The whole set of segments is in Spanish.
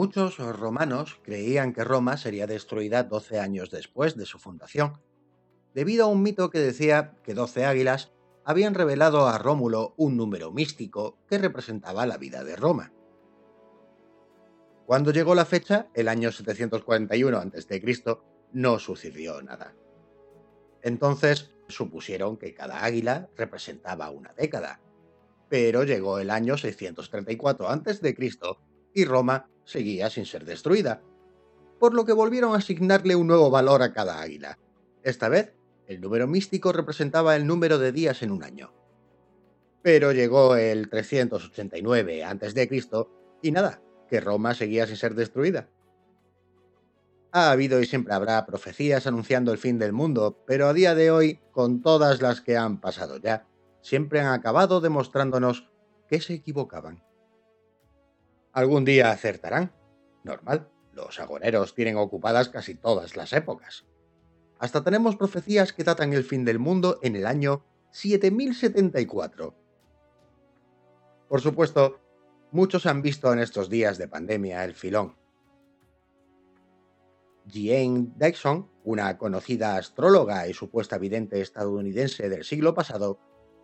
Muchos romanos creían que Roma sería destruida 12 años después de su fundación, debido a un mito que decía que 12 águilas habían revelado a Rómulo un número místico que representaba la vida de Roma. Cuando llegó la fecha, el año 741 a.C., no sucedió nada. Entonces supusieron que cada águila representaba una década. Pero llegó el año 634 a.C. y Roma seguía sin ser destruida, por lo que volvieron a asignarle un nuevo valor a cada águila. Esta vez, el número místico representaba el número de días en un año. Pero llegó el 389 a.C. y nada, que Roma seguía sin ser destruida. Ha habido y siempre habrá profecías anunciando el fin del mundo, pero a día de hoy, con todas las que han pasado ya, siempre han acabado demostrándonos que se equivocaban. Algún día acertarán. Normal, los agoreros tienen ocupadas casi todas las épocas. Hasta tenemos profecías que datan el fin del mundo en el año 7074. Por supuesto, muchos han visto en estos días de pandemia el filón. Jane Dixon, una conocida astróloga y supuesta vidente estadounidense del siglo pasado,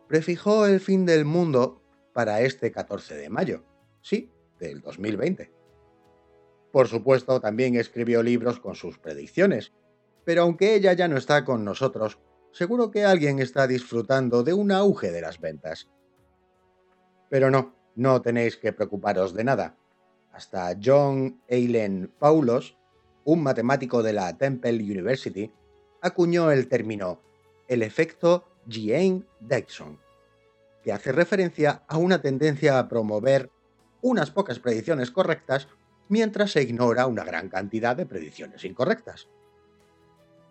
prefijó el fin del mundo para este 14 de mayo. Sí, del 2020. Por supuesto, también escribió libros con sus predicciones, pero aunque ella ya no está con nosotros, seguro que alguien está disfrutando de un auge de las ventas. Pero no, no tenéis que preocuparos de nada. Hasta John Eilen Paulos, un matemático de la Temple University, acuñó el término el efecto Jean-Dixon, que hace referencia a una tendencia a promover unas pocas predicciones correctas, mientras se ignora una gran cantidad de predicciones incorrectas.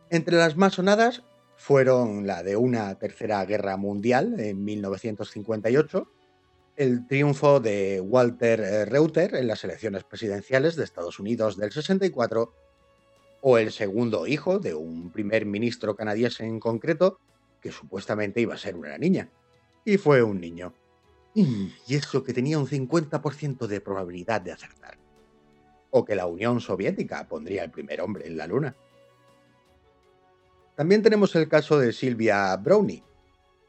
Entre las más sonadas fueron la de una tercera guerra mundial en 1958, el triunfo de Walter eh, Reuter en las elecciones presidenciales de Estados Unidos del 64, o el segundo hijo de un primer ministro canadiense en concreto, que supuestamente iba a ser una niña, y fue un niño. Y eso que tenía un 50% de probabilidad de acertar. O que la Unión Soviética pondría el primer hombre en la Luna. También tenemos el caso de Silvia Brownie,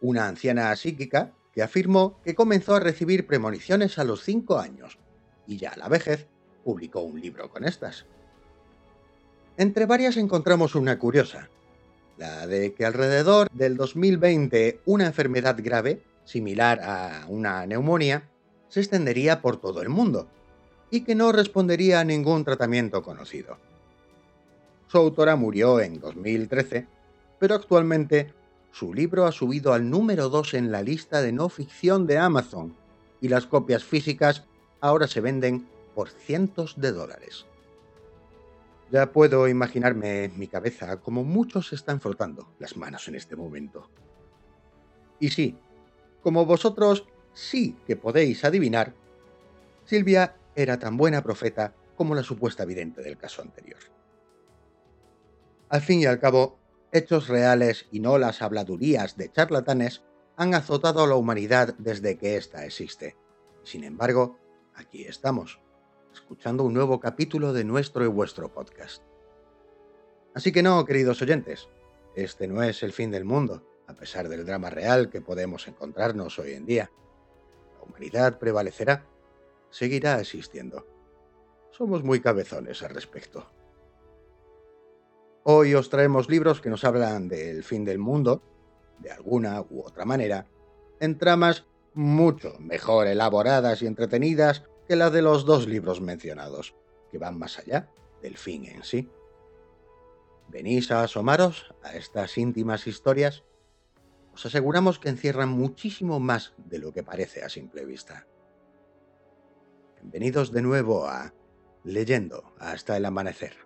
una anciana psíquica que afirmó que comenzó a recibir premoniciones a los 5 años y ya a la vejez publicó un libro con estas. Entre varias encontramos una curiosa, la de que alrededor del 2020 una enfermedad grave similar a una neumonía, se extendería por todo el mundo y que no respondería a ningún tratamiento conocido. Su autora murió en 2013, pero actualmente su libro ha subido al número 2 en la lista de no ficción de Amazon y las copias físicas ahora se venden por cientos de dólares. Ya puedo imaginarme en mi cabeza como muchos están frotando las manos en este momento. Y sí, como vosotros sí que podéis adivinar, Silvia era tan buena profeta como la supuesta vidente del caso anterior. Al fin y al cabo, hechos reales y no las habladurías de charlatanes han azotado a la humanidad desde que ésta existe. Sin embargo, aquí estamos, escuchando un nuevo capítulo de nuestro y vuestro podcast. Así que no, queridos oyentes, este no es el fin del mundo a pesar del drama real que podemos encontrarnos hoy en día. La humanidad prevalecerá, seguirá existiendo. Somos muy cabezones al respecto. Hoy os traemos libros que nos hablan del fin del mundo, de alguna u otra manera, en tramas mucho mejor elaboradas y entretenidas que las de los dos libros mencionados, que van más allá del fin en sí. ¿Venís a asomaros a estas íntimas historias? os aseguramos que encierran muchísimo más de lo que parece a simple vista. Bienvenidos de nuevo a Leyendo hasta el amanecer.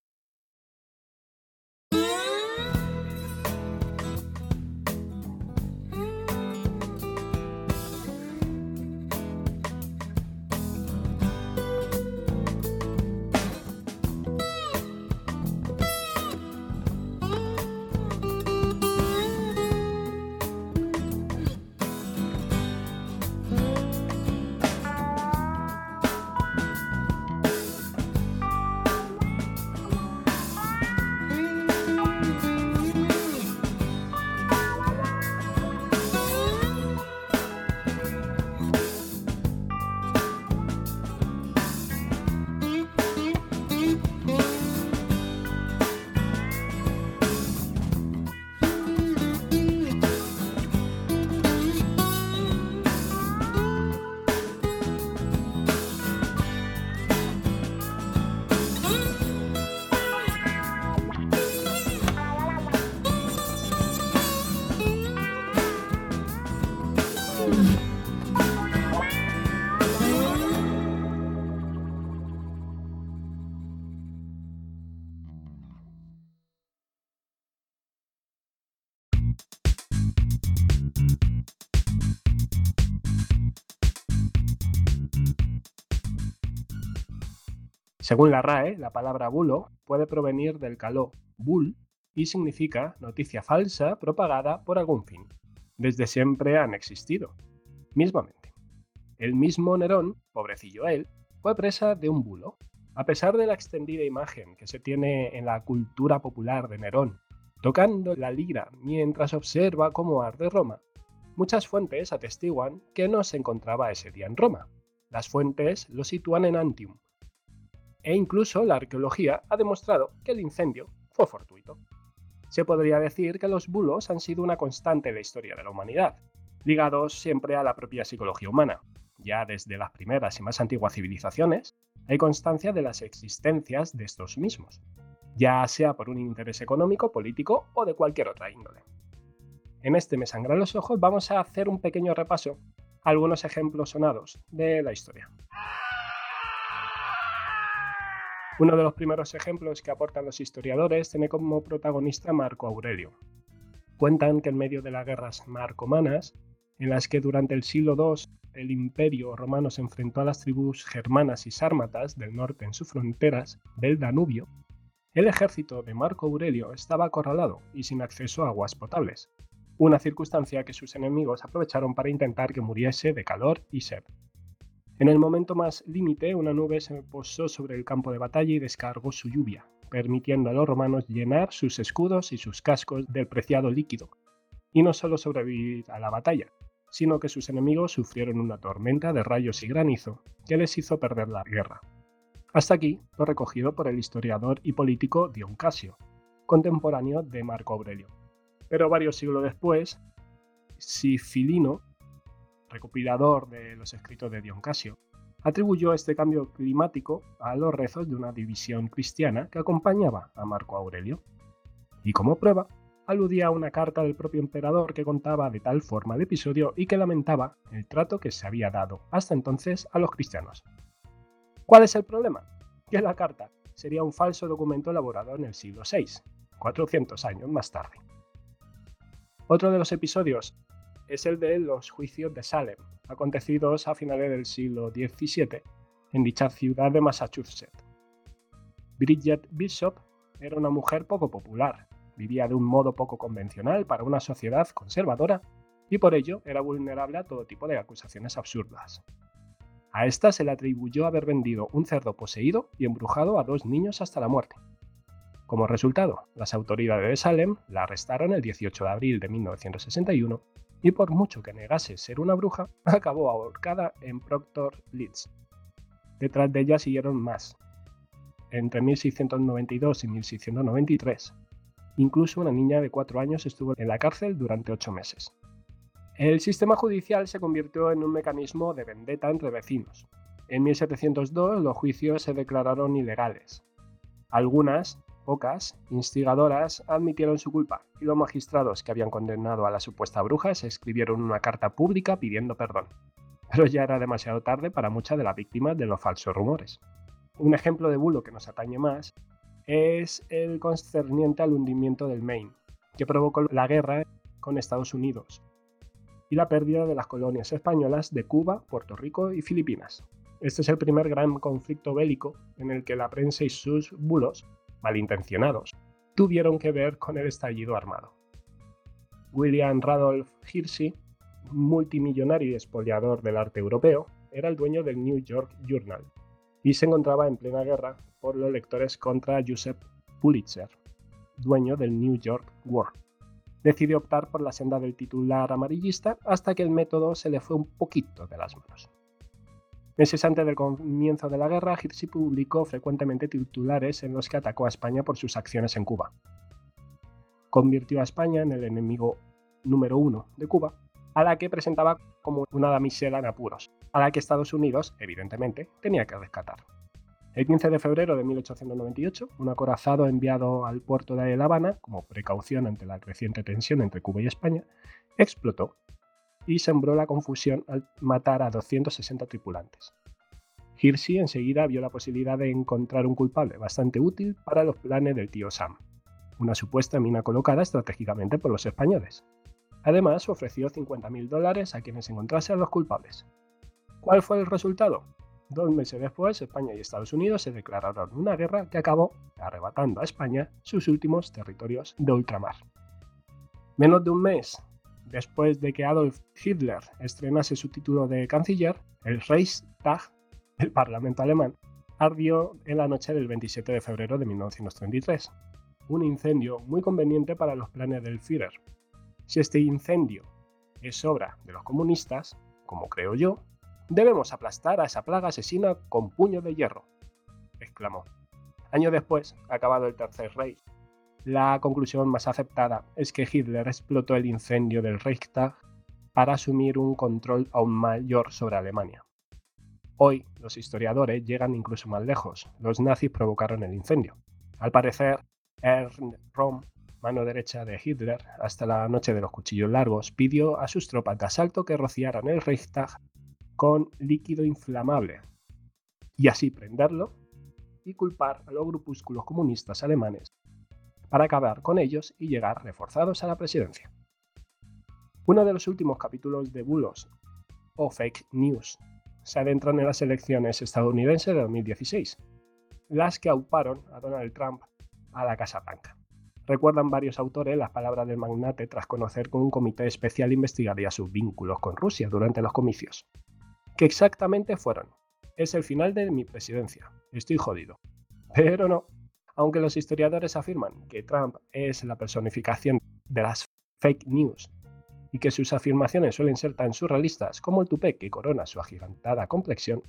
Según la RAE, la palabra bulo puede provenir del caló bul y significa noticia falsa propagada por algún fin. Desde siempre han existido. Mismamente. El mismo Nerón, pobrecillo él, fue presa de un bulo. A pesar de la extendida imagen que se tiene en la cultura popular de Nerón, tocando la lira mientras observa cómo arde Roma, muchas fuentes atestiguan que no se encontraba ese día en Roma. Las fuentes lo sitúan en Antium, e incluso la arqueología ha demostrado que el incendio fue fortuito. Se podría decir que los bulos han sido una constante en la historia de la humanidad, ligados siempre a la propia psicología humana. Ya desde las primeras y más antiguas civilizaciones hay constancia de las existencias de estos mismos, ya sea por un interés económico, político o de cualquier otra índole. En este Me Sangran los Ojos vamos a hacer un pequeño repaso a algunos ejemplos sonados de la historia. Uno de los primeros ejemplos que aportan los historiadores tiene como protagonista Marco Aurelio. Cuentan que en medio de las guerras marcomanas, en las que durante el siglo II el imperio romano se enfrentó a las tribus germanas y sármatas del norte en sus fronteras del Danubio, el ejército de Marco Aurelio estaba acorralado y sin acceso a aguas potables, una circunstancia que sus enemigos aprovecharon para intentar que muriese de calor y sed. En el momento más límite, una nube se posó sobre el campo de batalla y descargó su lluvia, permitiendo a los romanos llenar sus escudos y sus cascos del preciado líquido, y no solo sobrevivir a la batalla, sino que sus enemigos sufrieron una tormenta de rayos y granizo que les hizo perder la guerra. Hasta aquí lo recogido por el historiador y político Dion Casio, contemporáneo de Marco Aurelio. Pero varios siglos después, Sifilino recopilador de los escritos de Dion Casio, atribuyó este cambio climático a los rezos de una división cristiana que acompañaba a Marco Aurelio. Y como prueba, aludía a una carta del propio emperador que contaba de tal forma el episodio y que lamentaba el trato que se había dado hasta entonces a los cristianos. ¿Cuál es el problema? Que la carta sería un falso documento elaborado en el siglo VI, 400 años más tarde. Otro de los episodios es el de los juicios de Salem, acontecidos a finales del siglo XVII en dicha ciudad de Massachusetts. Bridget Bishop era una mujer poco popular, vivía de un modo poco convencional para una sociedad conservadora y por ello era vulnerable a todo tipo de acusaciones absurdas. A esta se le atribuyó haber vendido un cerdo poseído y embrujado a dos niños hasta la muerte. Como resultado, las autoridades de Salem la arrestaron el 18 de abril de 1961 y por mucho que negase ser una bruja, acabó ahorcada en Proctor Leeds. Detrás de ella siguieron más, entre 1692 y 1693. Incluso una niña de 4 años estuvo en la cárcel durante 8 meses. El sistema judicial se convirtió en un mecanismo de vendetta entre vecinos. En 1702 los juicios se declararon ilegales. Algunas, Pocas, instigadoras, admitieron su culpa y los magistrados que habían condenado a la supuesta bruja se escribieron una carta pública pidiendo perdón. pero ya era demasiado tarde para muchas de las víctimas de los falsos rumores. Un ejemplo de bulo que nos atañe más es el concerniente al hundimiento del Maine, que provocó la guerra con Estados Unidos y la pérdida de las colonias españolas de Cuba, Puerto Rico y Filipinas. Este es el primer gran conflicto bélico en el que la prensa y sus bulos, malintencionados, tuvieron que ver con el estallido armado. William Radolf Hirsi, multimillonario y espoliador del arte europeo, era el dueño del New York Journal y se encontraba en plena guerra por los lectores contra Joseph Pulitzer, dueño del New York World. Decidió optar por la senda del titular amarillista hasta que el método se le fue un poquito de las manos. Meses antes del comienzo de la guerra, Hirsi publicó frecuentemente titulares en los que atacó a España por sus acciones en Cuba. Convirtió a España en el enemigo número uno de Cuba, a la que presentaba como una damisela en apuros, a la que Estados Unidos, evidentemente, tenía que rescatar. El 15 de febrero de 1898, un acorazado enviado al puerto de La Habana, como precaución ante la creciente tensión entre Cuba y España, explotó y sembró la confusión al matar a 260 tripulantes. Hirsi enseguida vio la posibilidad de encontrar un culpable bastante útil para los planes del tío Sam, una supuesta mina colocada estratégicamente por los españoles. Además, ofreció 50.000 dólares a quienes encontrasen los culpables. ¿Cuál fue el resultado? Dos meses después, España y Estados Unidos se declararon una guerra que acabó arrebatando a España sus últimos territorios de ultramar. Menos de un mes después de que Adolf Hitler estrenase su título de canciller, el Reichstag, el Parlamento alemán, ardió en la noche del 27 de febrero de 1933. Un incendio muy conveniente para los planes del Führer. Si este incendio es obra de los comunistas, como creo yo, Debemos aplastar a esa plaga asesina con puño de hierro, exclamó. Año después, acabado el Tercer Reich, la conclusión más aceptada es que Hitler explotó el incendio del Reichstag para asumir un control aún mayor sobre Alemania. Hoy, los historiadores llegan incluso más lejos. Los nazis provocaron el incendio. Al parecer, Ernst Röhm, mano derecha de Hitler, hasta la noche de los cuchillos largos, pidió a sus tropas de asalto que rociaran el Reichstag con líquido inflamable y así prenderlo y culpar a los grupúsculos comunistas alemanes para acabar con ellos y llegar reforzados a la presidencia. Uno de los últimos capítulos de bulos o fake news se adentran en las elecciones estadounidenses de 2016, las que auparon a Donald Trump a la Casa Blanca. Recuerdan varios autores las palabras del magnate tras conocer que un comité especial investigaría sus vínculos con Rusia durante los comicios que exactamente fueron. Es el final de mi presidencia. Estoy jodido. Pero no. Aunque los historiadores afirman que Trump es la personificación de las fake news y que sus afirmaciones suelen ser tan surrealistas como el tupé que corona su agigantada complexión,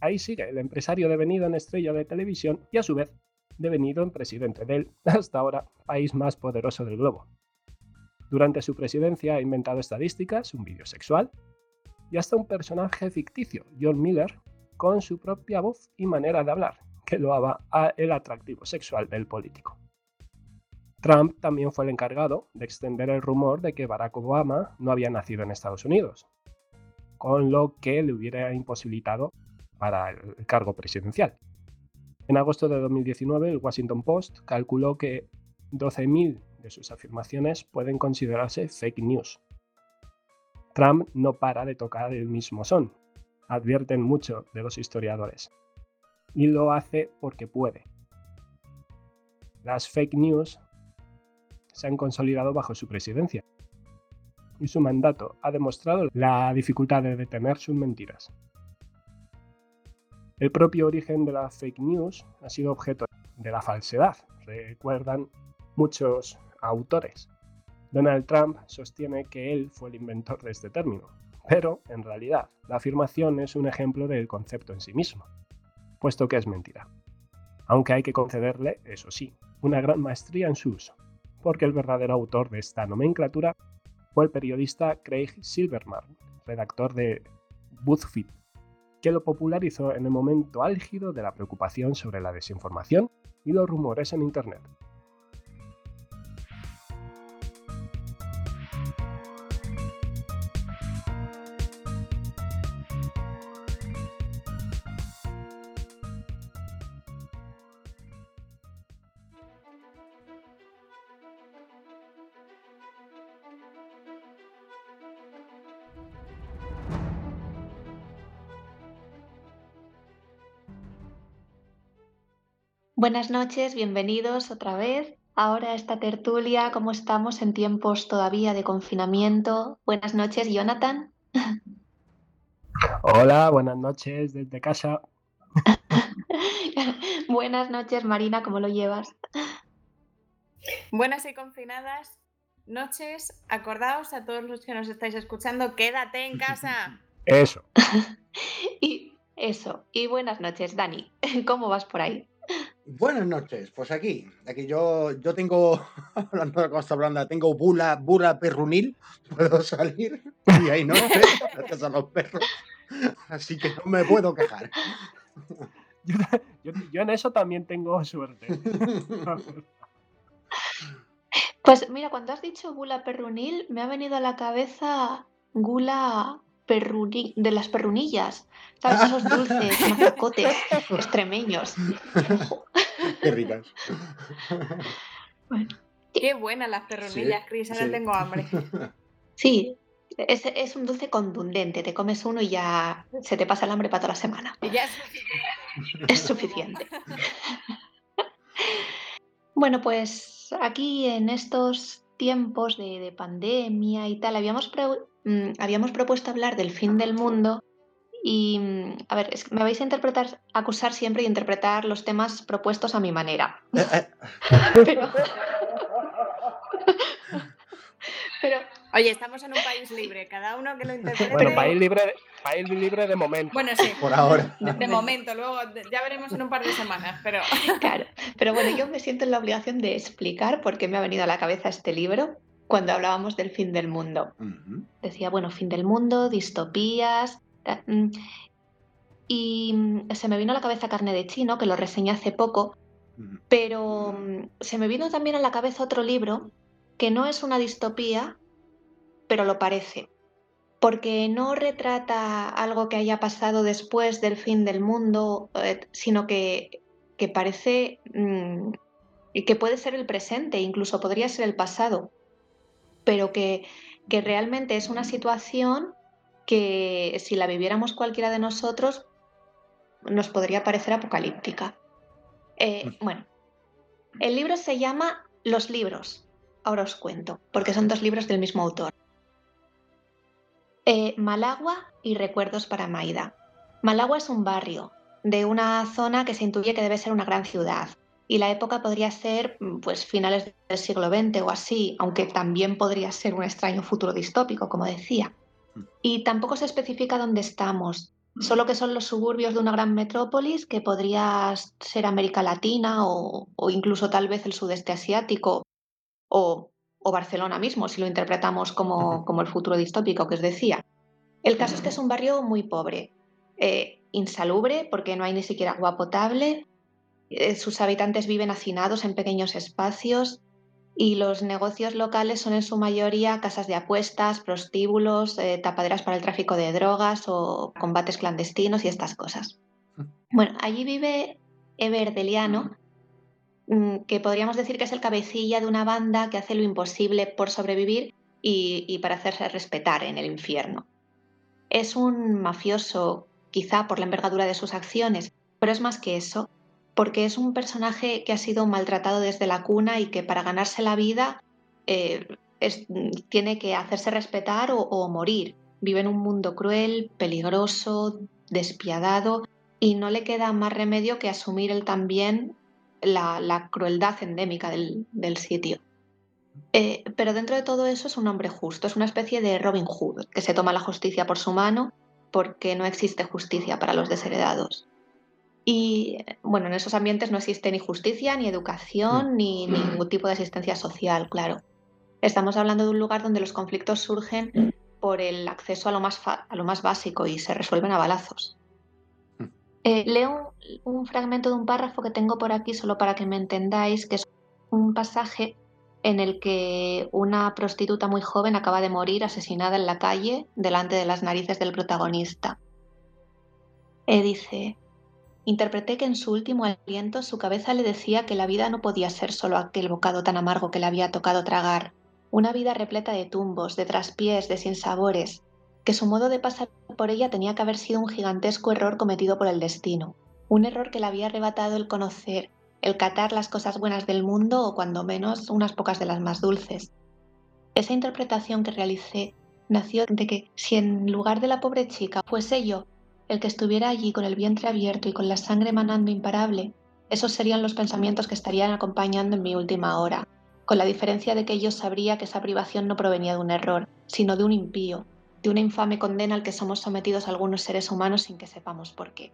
ahí sigue el empresario devenido en estrella de televisión y a su vez devenido en presidente del, hasta ahora, país más poderoso del globo. Durante su presidencia ha inventado estadísticas, un vídeo sexual, y hasta un personaje ficticio, John Miller, con su propia voz y manera de hablar, loaba a el atractivo sexual del político. Trump también fue el encargado de extender el rumor de que Barack Obama no había nacido en Estados Unidos, con lo que le hubiera imposibilitado para el cargo presidencial. En agosto de 2019, el Washington Post calculó que 12.000 de sus afirmaciones pueden considerarse fake news, Trump no para de tocar el mismo son, advierten mucho de los historiadores, y lo hace porque puede. Las fake news se han consolidado bajo su presidencia, y su mandato ha demostrado la dificultad de detener sus mentiras. El propio origen de la fake news ha sido objeto de la falsedad, recuerdan muchos autores. Donald Trump sostiene que él fue el inventor de este término, pero en realidad la afirmación es un ejemplo del concepto en sí mismo, puesto que es mentira. Aunque hay que concederle, eso sí, una gran maestría en su uso, porque el verdadero autor de esta nomenclatura fue el periodista Craig Silverman, redactor de BuzzFeed, que lo popularizó en el momento álgido de la preocupación sobre la desinformación y los rumores en Internet. Buenas noches, bienvenidos otra vez. Ahora esta tertulia, ¿cómo estamos en tiempos todavía de confinamiento? Buenas noches, Jonathan. Hola, buenas noches desde casa. buenas noches, Marina, ¿cómo lo llevas? Buenas y confinadas noches. Acordaos a todos los que nos estáis escuchando, quédate en casa. Eso. y eso. Y buenas noches, Dani. ¿Cómo vas por ahí? Buenas noches, pues aquí, aquí yo, yo tengo, hablando de Costa Blanda, tengo bula, bula perrunil, puedo salir y hay noche, gracias a los perros, así que no me puedo quejar. Yo, en eso también tengo suerte. Pues mira, cuando has dicho gula perrunil, me ha venido a la cabeza gula de las perrunillas. ¿Sabes? Esos dulces, mazacotes extremeños. Qué ricas. Qué buenas las perrunillas, Cris. Ahora tengo hambre. Sí, es, es, un dulce contundente. Te comes uno y ya se te pasa el hambre para toda la semana. ya es suficiente. Es suficiente. bueno, pues aquí en estos tiempos de, pandemia y tal, habíamos, mm, habíamos propuesto hablar del fin del mundo y, mm, a ver, me vais a interpretar, acusar siempre y interpretar los temas propuestos a mi manera. Eh, eh. pero, Oye, estamos en un país libre, cada uno que lo interprete. Bueno, país libre, país libre de momento. Bueno, sí. Por ahora. De, momento, luego ya veremos en un par de semanas, pero. Claro. Pero bueno, yo me siento en la obligación de explicar por qué me ha venido a la cabeza este libro cuando hablábamos del fin del mundo. Decía, bueno, fin del mundo, distopías. Mm, y mm, se me vino a la cabeza Carne de Chino, que lo reseñé hace poco, pero mm, se me vino también a la cabeza otro libro que no es una distopía, pero lo parece, porque no retrata algo que haya pasado después del fin del mundo, eh, sino que, que parece mm, que puede ser el presente, incluso podría ser el pasado, pero que, que realmente es una situación que si la viviéramos cualquiera de nosotros nos podría parecer apocalíptica. Eh, mm. bueno, el libro se llama Los libros. Ahora os cuento, porque son dos libros del mismo autor. Eh, Malagua y recuerdos para Maida. Malagua es un barrio de una zona que se intuye que debe ser una gran ciudad. Y la época podría ser mm, pues finales del siglo XX o así, aunque también podría ser un extraño futuro distópico, como decía. Hmm. Y tampoco se especifica dónde estamos, solo que son los suburbios de una gran metrópolis que podría ser América Latina o, o incluso tal vez el sudeste asiático o o Barcelona mismo, si lo interpretamos como, como el futuro distópico que os decía. El caso es que es un barrio muy pobre, eh, insalubre porque no hay ni siquiera agua potable, eh, sus habitantes viven hacinados en pequeños espacios y los negocios locales son en su mayoría casas de apuestas, prostíbulos, eh, tapaderas para el tráfico de drogas o combates clandestinos y estas cosas. Bueno, allí vive Eber Deliano, Mm, que podríamos decir que es el cabecilla de una banda que hace lo imposible por sobrevivir y, para hacerse respetar en el infierno. Es un mafioso, quizá por la envergadura de sus acciones, pero es más que eso, porque es un personaje que ha sido maltratado desde la cuna y que para ganarse la vida eh, tiene que hacerse respetar o morir. Vive en un mundo cruel, peligroso, despiadado, y no le queda más remedio que asumir él también la, crueldad endémica del, sitio. Eh, pero dentro de todo eso es un hombre justo, es una especie de Robin Hood, que se toma la justicia por su mano porque no existe justicia para los desheredados. Y bueno, en esos ambientes no existe ni justicia, ni educación, ni, ningún tipo de asistencia social, claro. Estamos hablando de un lugar donde los conflictos surgen por el acceso a lo más, a lo más básico y se resuelven a balazos. Eh, leo un, fragmento de un párrafo que tengo por aquí solo para que me entendáis, que es un pasaje en el que una prostituta muy joven acaba de morir asesinada en la calle delante de las narices del protagonista. E dice, interpreté que en su último aliento su cabeza le decía que la vida no podía ser solo aquel bocado tan amargo que le había tocado tragar, una vida repleta de tumbos, de traspiés, de sinsabores, que su modo de pasar por ella tenía que haber sido un gigantesco error cometido por el destino, un error que le había arrebatado el conocer el catar las cosas buenas del mundo o cuando menos unas pocas de las más dulces. Esa interpretación que realicé nació de que si en lugar de la pobre chica fuese yo el que estuviera allí con el vientre abierto y con la sangre manando imparable, esos serían los pensamientos que estarían acompañando en mi última hora, con la diferencia de que yo sabría que esa privación no provenía de un error, sino de un impío, de una infame condena al que somos sometidos algunos seres humanos sin que sepamos por qué.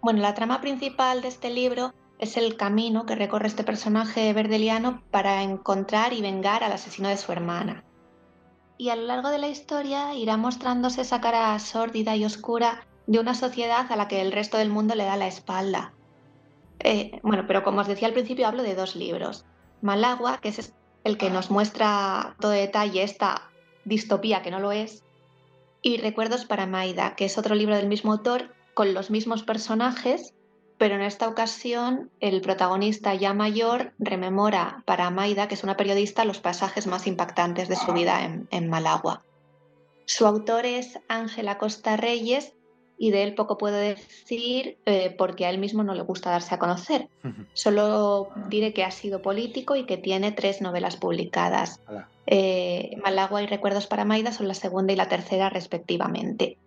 Bueno, la trama principal de este libro es el camino que recorre este personaje verdeliano para encontrar y vengar al asesino de su hermana. Y a lo largo de la historia irá mostrándose esa cara sórdida y oscura de una sociedad a la que el resto del mundo le da la espalda. Eh, bueno, pero como os decía al principio, hablo de dos libros. Malagua, que es el que nos muestra todo detalle esta distopía que no lo es, y Recuerdos para Maida, que es otro libro del mismo autor con los mismos personajes, pero en esta ocasión el protagonista ya mayor rememora para Maida, que es una periodista, los pasajes más impactantes de su vida en, en Malagua. Su autor es Ángela Costa Reyes y de él poco puedo decir eh, porque a él mismo no le gusta darse a conocer. Solo diré que ha sido político y que tiene tres novelas publicadas. Eh, Malagua y Recuerdos para Maida son la segunda y la tercera respectivamente.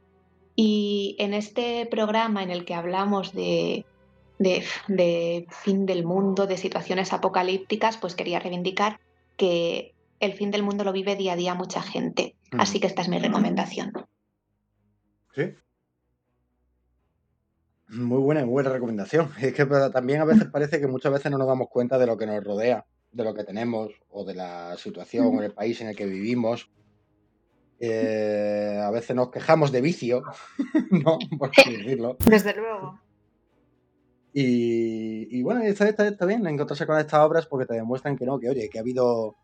Y en este programa en el que hablamos de, fin del mundo, de situaciones apocalípticas, pues quería reivindicar que el fin del mundo lo vive día a día mucha gente. Así que esta es mi recomendación. Sí. Muy buena, muy buena recomendación. Es que también a veces parece que muchas veces no nos damos cuenta de lo que nos rodea, de lo que tenemos o de la situación o el país en el que vivimos. Eh, a veces nos quejamos de vicio, ¿no? Por así decirlo. Desde luego. Y, bueno, está, está, bien encontrarse con estas obras porque te demuestran que no, que oye, que ha habido,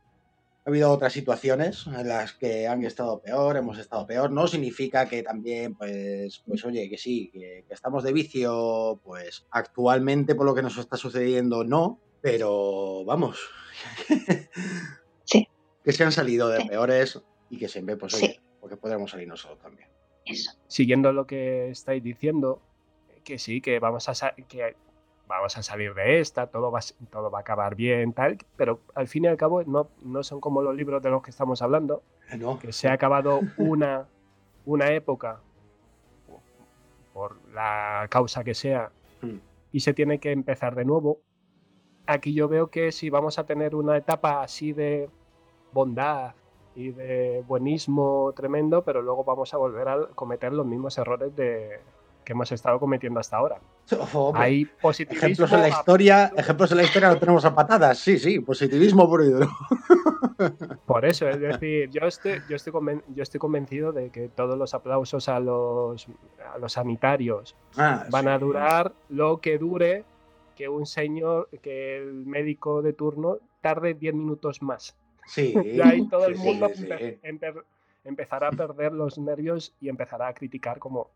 ha habido otras situaciones en las que han estado peor, hemos estado peor. No significa que también, pues, pues oye, que sí, que, estamos de vicio, pues actualmente por lo que nos está sucediendo, no, pero vamos. sí. Que se han salido de peores y que siempre, pues, oye, porque podremos salir nosotros también. Eso. Siguiendo lo que estáis diciendo, que sí, que vamos a, que vamos a salir de esta, todo va, todo va a acabar bien, tal, pero al fin y al cabo no, no son como los libros de los que estamos hablando, eh, no. que se ha acabado una, una época por la causa que sea hmm. y se tiene que empezar de nuevo. Aquí yo veo que si vamos a tener una etapa así de bondad, y de buenismo tremendo, pero luego vamos a volver a cometer los mismos errores de, que hemos estado cometiendo hasta ahora. Hay positivismo. Ejemplos en la historia, ejemplos en la historia lo tenemos a patadas, sí, sí, positivismo por hidro. Por eso, es decir, yo estoy, yo estoy, yo estoy convencido de que todos los aplausos a los, a los sanitarios ah, van a durar lo que dure que un señor, que el médico de turno tarde 10 minutos más. Sí. y ahí todo el mundo empezará a perder los nervios y empezará a criticar como...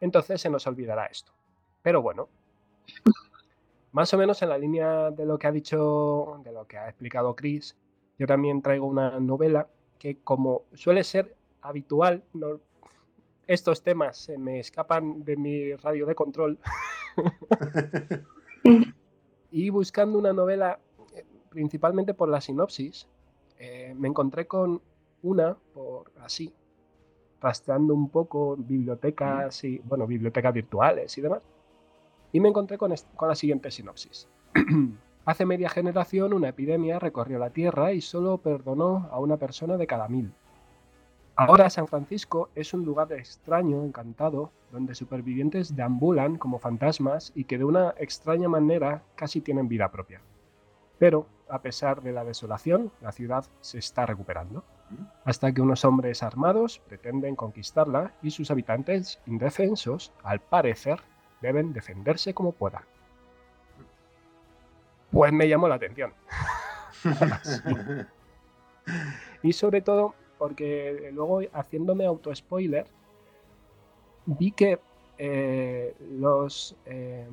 Entonces se nos olvidará esto. Pero bueno, más o menos en la línea de lo que ha dicho, de lo que ha explicado Chris, yo también traigo una novela que como suele ser habitual, estos temas se me escapan de mi radio de control. y buscando una novela, eh, principalmente por la sinopsis, eh, me encontré con una, por así, rastreando un poco bibliotecas y, bueno, bibliotecas virtuales y demás, y me encontré con, con la siguiente sinopsis. Hace media generación una epidemia recorrió la Tierra y solo perdonó a una persona de cada mil. Ahora San Francisco es un lugar extraño, encantado, donde supervivientes deambulan como fantasmas y que de una extraña manera casi tienen vida propia. Pero a pesar de la desolación, la ciudad se está recuperando, hasta que unos hombres armados pretenden conquistarla y sus habitantes indefensos, al parecer, deben defenderse como puedan. Pues me llamó la atención. y sobre todo porque luego haciéndome auto-spoiler, vi que eh, los... Eh,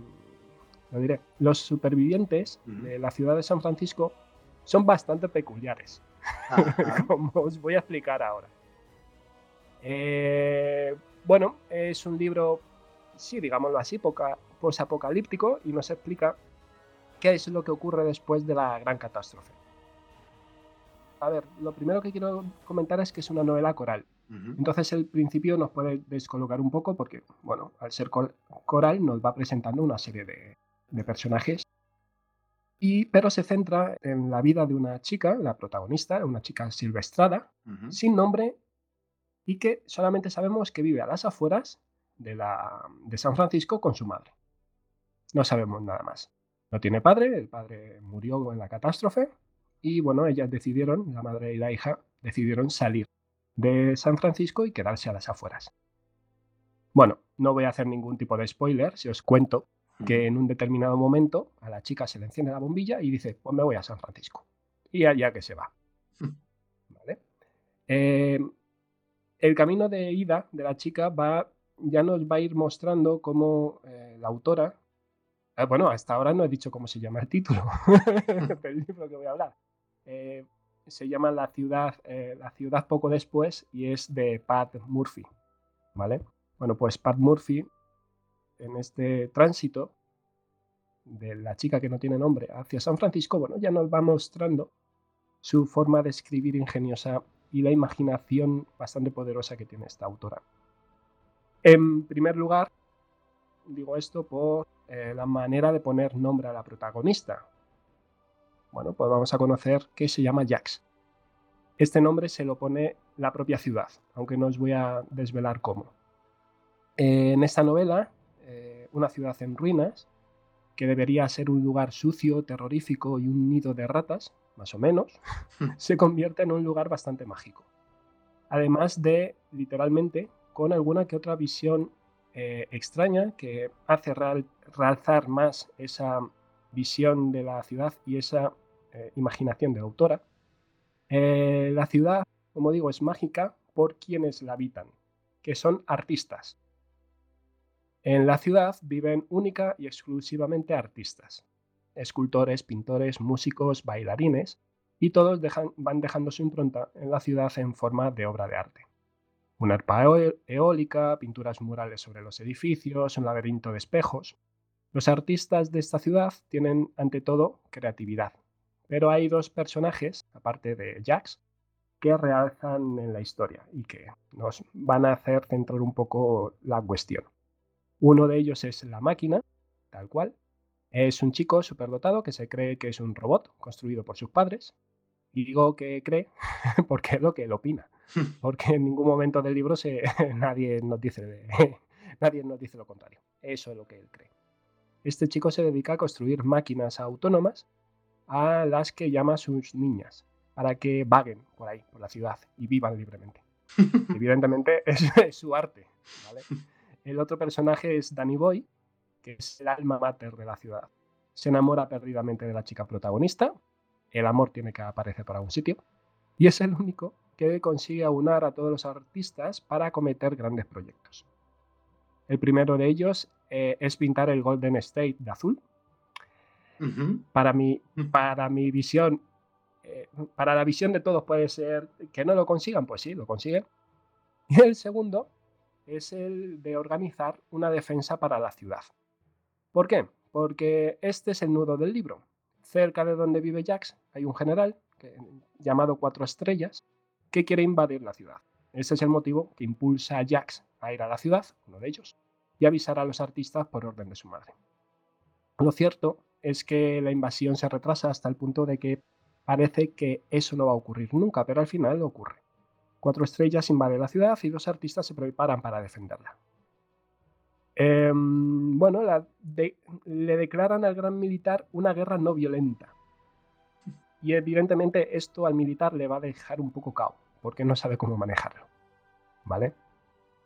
lo diré, los supervivientes de la ciudad de San Francisco son bastante peculiares, como os voy a explicar ahora. Eh, bueno, es un libro, sí, digámoslo así, poca, posapocalíptico y nos explica qué es lo que ocurre después de la gran catástrofe. A ver, lo primero que quiero comentar es que es una novela coral. Entonces el principio nos puede descolocar un poco porque, bueno, al ser coral nos va presentando una serie de, personajes, y, pero se centra en la vida de una chica, la protagonista, una chica silvestrada, sin nombre, y que solamente sabemos que vive a las afueras de, la, de San Francisco con su madre. No sabemos nada más. No tiene padre, el padre murió en la catástrofe, y bueno, ellas decidieron, la madre y la hija, decidieron salir de San Francisco y quedarse a las afueras. Bueno, no voy a hacer ningún tipo de spoiler si os cuento que en un determinado momento a la chica se le enciende la bombilla y dice, pues me voy a San Francisco. Y allá que se va. ¿Vale? Eh, el camino de ida de la chica va, ya nos va a ir mostrando cómo eh, la autora, eh, bueno, hasta ahora no he dicho cómo se llama el título del libro que voy a hablar. Eh, se llama La ciudad, la ciudad poco después y es de Pat Murphy. ¿Vale? Bueno, pues Pat Murphy, en este tránsito de la chica que no tiene nombre hacia San Francisco, bueno, ya nos va mostrando su forma de escribir ingeniosa y la imaginación bastante poderosa que tiene esta autora. En primer lugar, digo esto por eh, la manera de poner nombre a la protagonista. Bueno, pues vamos a conocer que se llama Jax. Este nombre se lo pone la propia ciudad, aunque no os voy a desvelar cómo. En esta novela, eh, una ciudad en ruinas, que debería ser un lugar sucio, terrorífico y un nido de ratas, más o menos, se convierte en un lugar bastante mágico. Además de, literalmente, con alguna que otra visión eh, extraña que hace realzar más esa visión de la ciudad y esa eh, imaginación de la autora. Eh, la ciudad, como digo, es mágica por quienes la habitan, que son artistas. En la ciudad viven única y exclusivamente artistas, escultores, pintores, músicos, bailarines, y todos van dejando su impronta en la ciudad en forma de obra de arte. Una arpa eólica, pinturas murales sobre los edificios, un laberinto de espejos. Los artistas de esta ciudad tienen ante todo creatividad, pero hay dos personajes, aparte de Jax, que realzan en la historia y que nos van a hacer centrar un poco la cuestión. Uno de ellos es la máquina, tal cual. Es un chico superdotado que se cree que es un robot construido por sus padres. Y digo que cree porque es lo que él opina. Porque en ningún momento del libro se, nadie, nos dice, nadie nos dice lo contrario. Eso es lo que él cree. Este chico se dedica a construir máquinas autónomas a las que llama sus niñas, para que vaguen por ahí, por la ciudad, y vivan libremente. Evidentemente es, su arte. El otro personaje es Danny Boy, que es el alma mater de la ciudad. Se enamora perdidamente de la chica protagonista, el amor tiene que aparecer por algún sitio, y es el único que consigue aunar a todos los artistas para acometer grandes proyectos. El primero de ellos eh, es pintar el Golden State de azul, para, mi, para mi visión, eh, para la visión de todos puede ser que no lo consigan, pues sí, lo consiguen. Y el segundo es el de organizar una defensa para la ciudad. ¿Por qué? Porque este es el nudo del libro. Cerca de donde vive Jax hay un general llamado Cuatro Estrellas que quiere invadir la ciudad. Ese es el motivo que impulsa a Jax a ir a la ciudad, uno de ellos, y avisar a los artistas por orden de su madre. Lo cierto es que la invasión se retrasa hasta el punto de que parece que eso no va a ocurrir nunca, pero al final ocurre. Cuatro estrellas invaden la ciudad y dos artistas se preparan para defenderla. Em, bueno, le declaran al gran militar una guerra no violenta. Y evidentemente esto al militar le va a dejar un poco cao, porque no sabe cómo manejarlo. ¿Vale?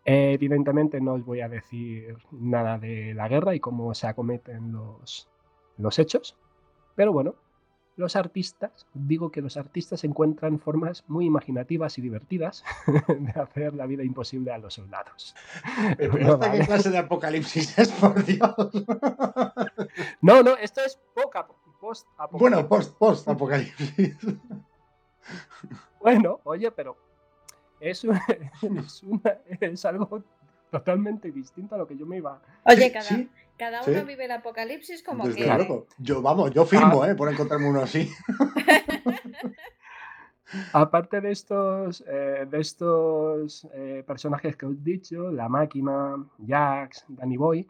evidentemente no os voy a decir nada de la guerra y cómo se acometen los, los hechos. Pero bueno, los artistas, digo que los artistas encuentran formas muy imaginativas y divertidas de hacer la vida imposible a los soldados. Pero no, qué clase de apocalipsis es, por Dios. No, no, esto es post apocalipsis. Bueno, post, post apocalipsis. Bueno, oye, pero es, es, es algo totalmente distinto a lo que yo me iba. Oye, Sí, cada, sí, cada sí. uno vive el apocalipsis como Desde luego. Yo, vamos, yo firmo, Ah. ¿eh? Por encontrarme uno así. Aparte de estos, eh, de estos eh, personajes que os he dicho, la máquina, Jax, Danny Boy,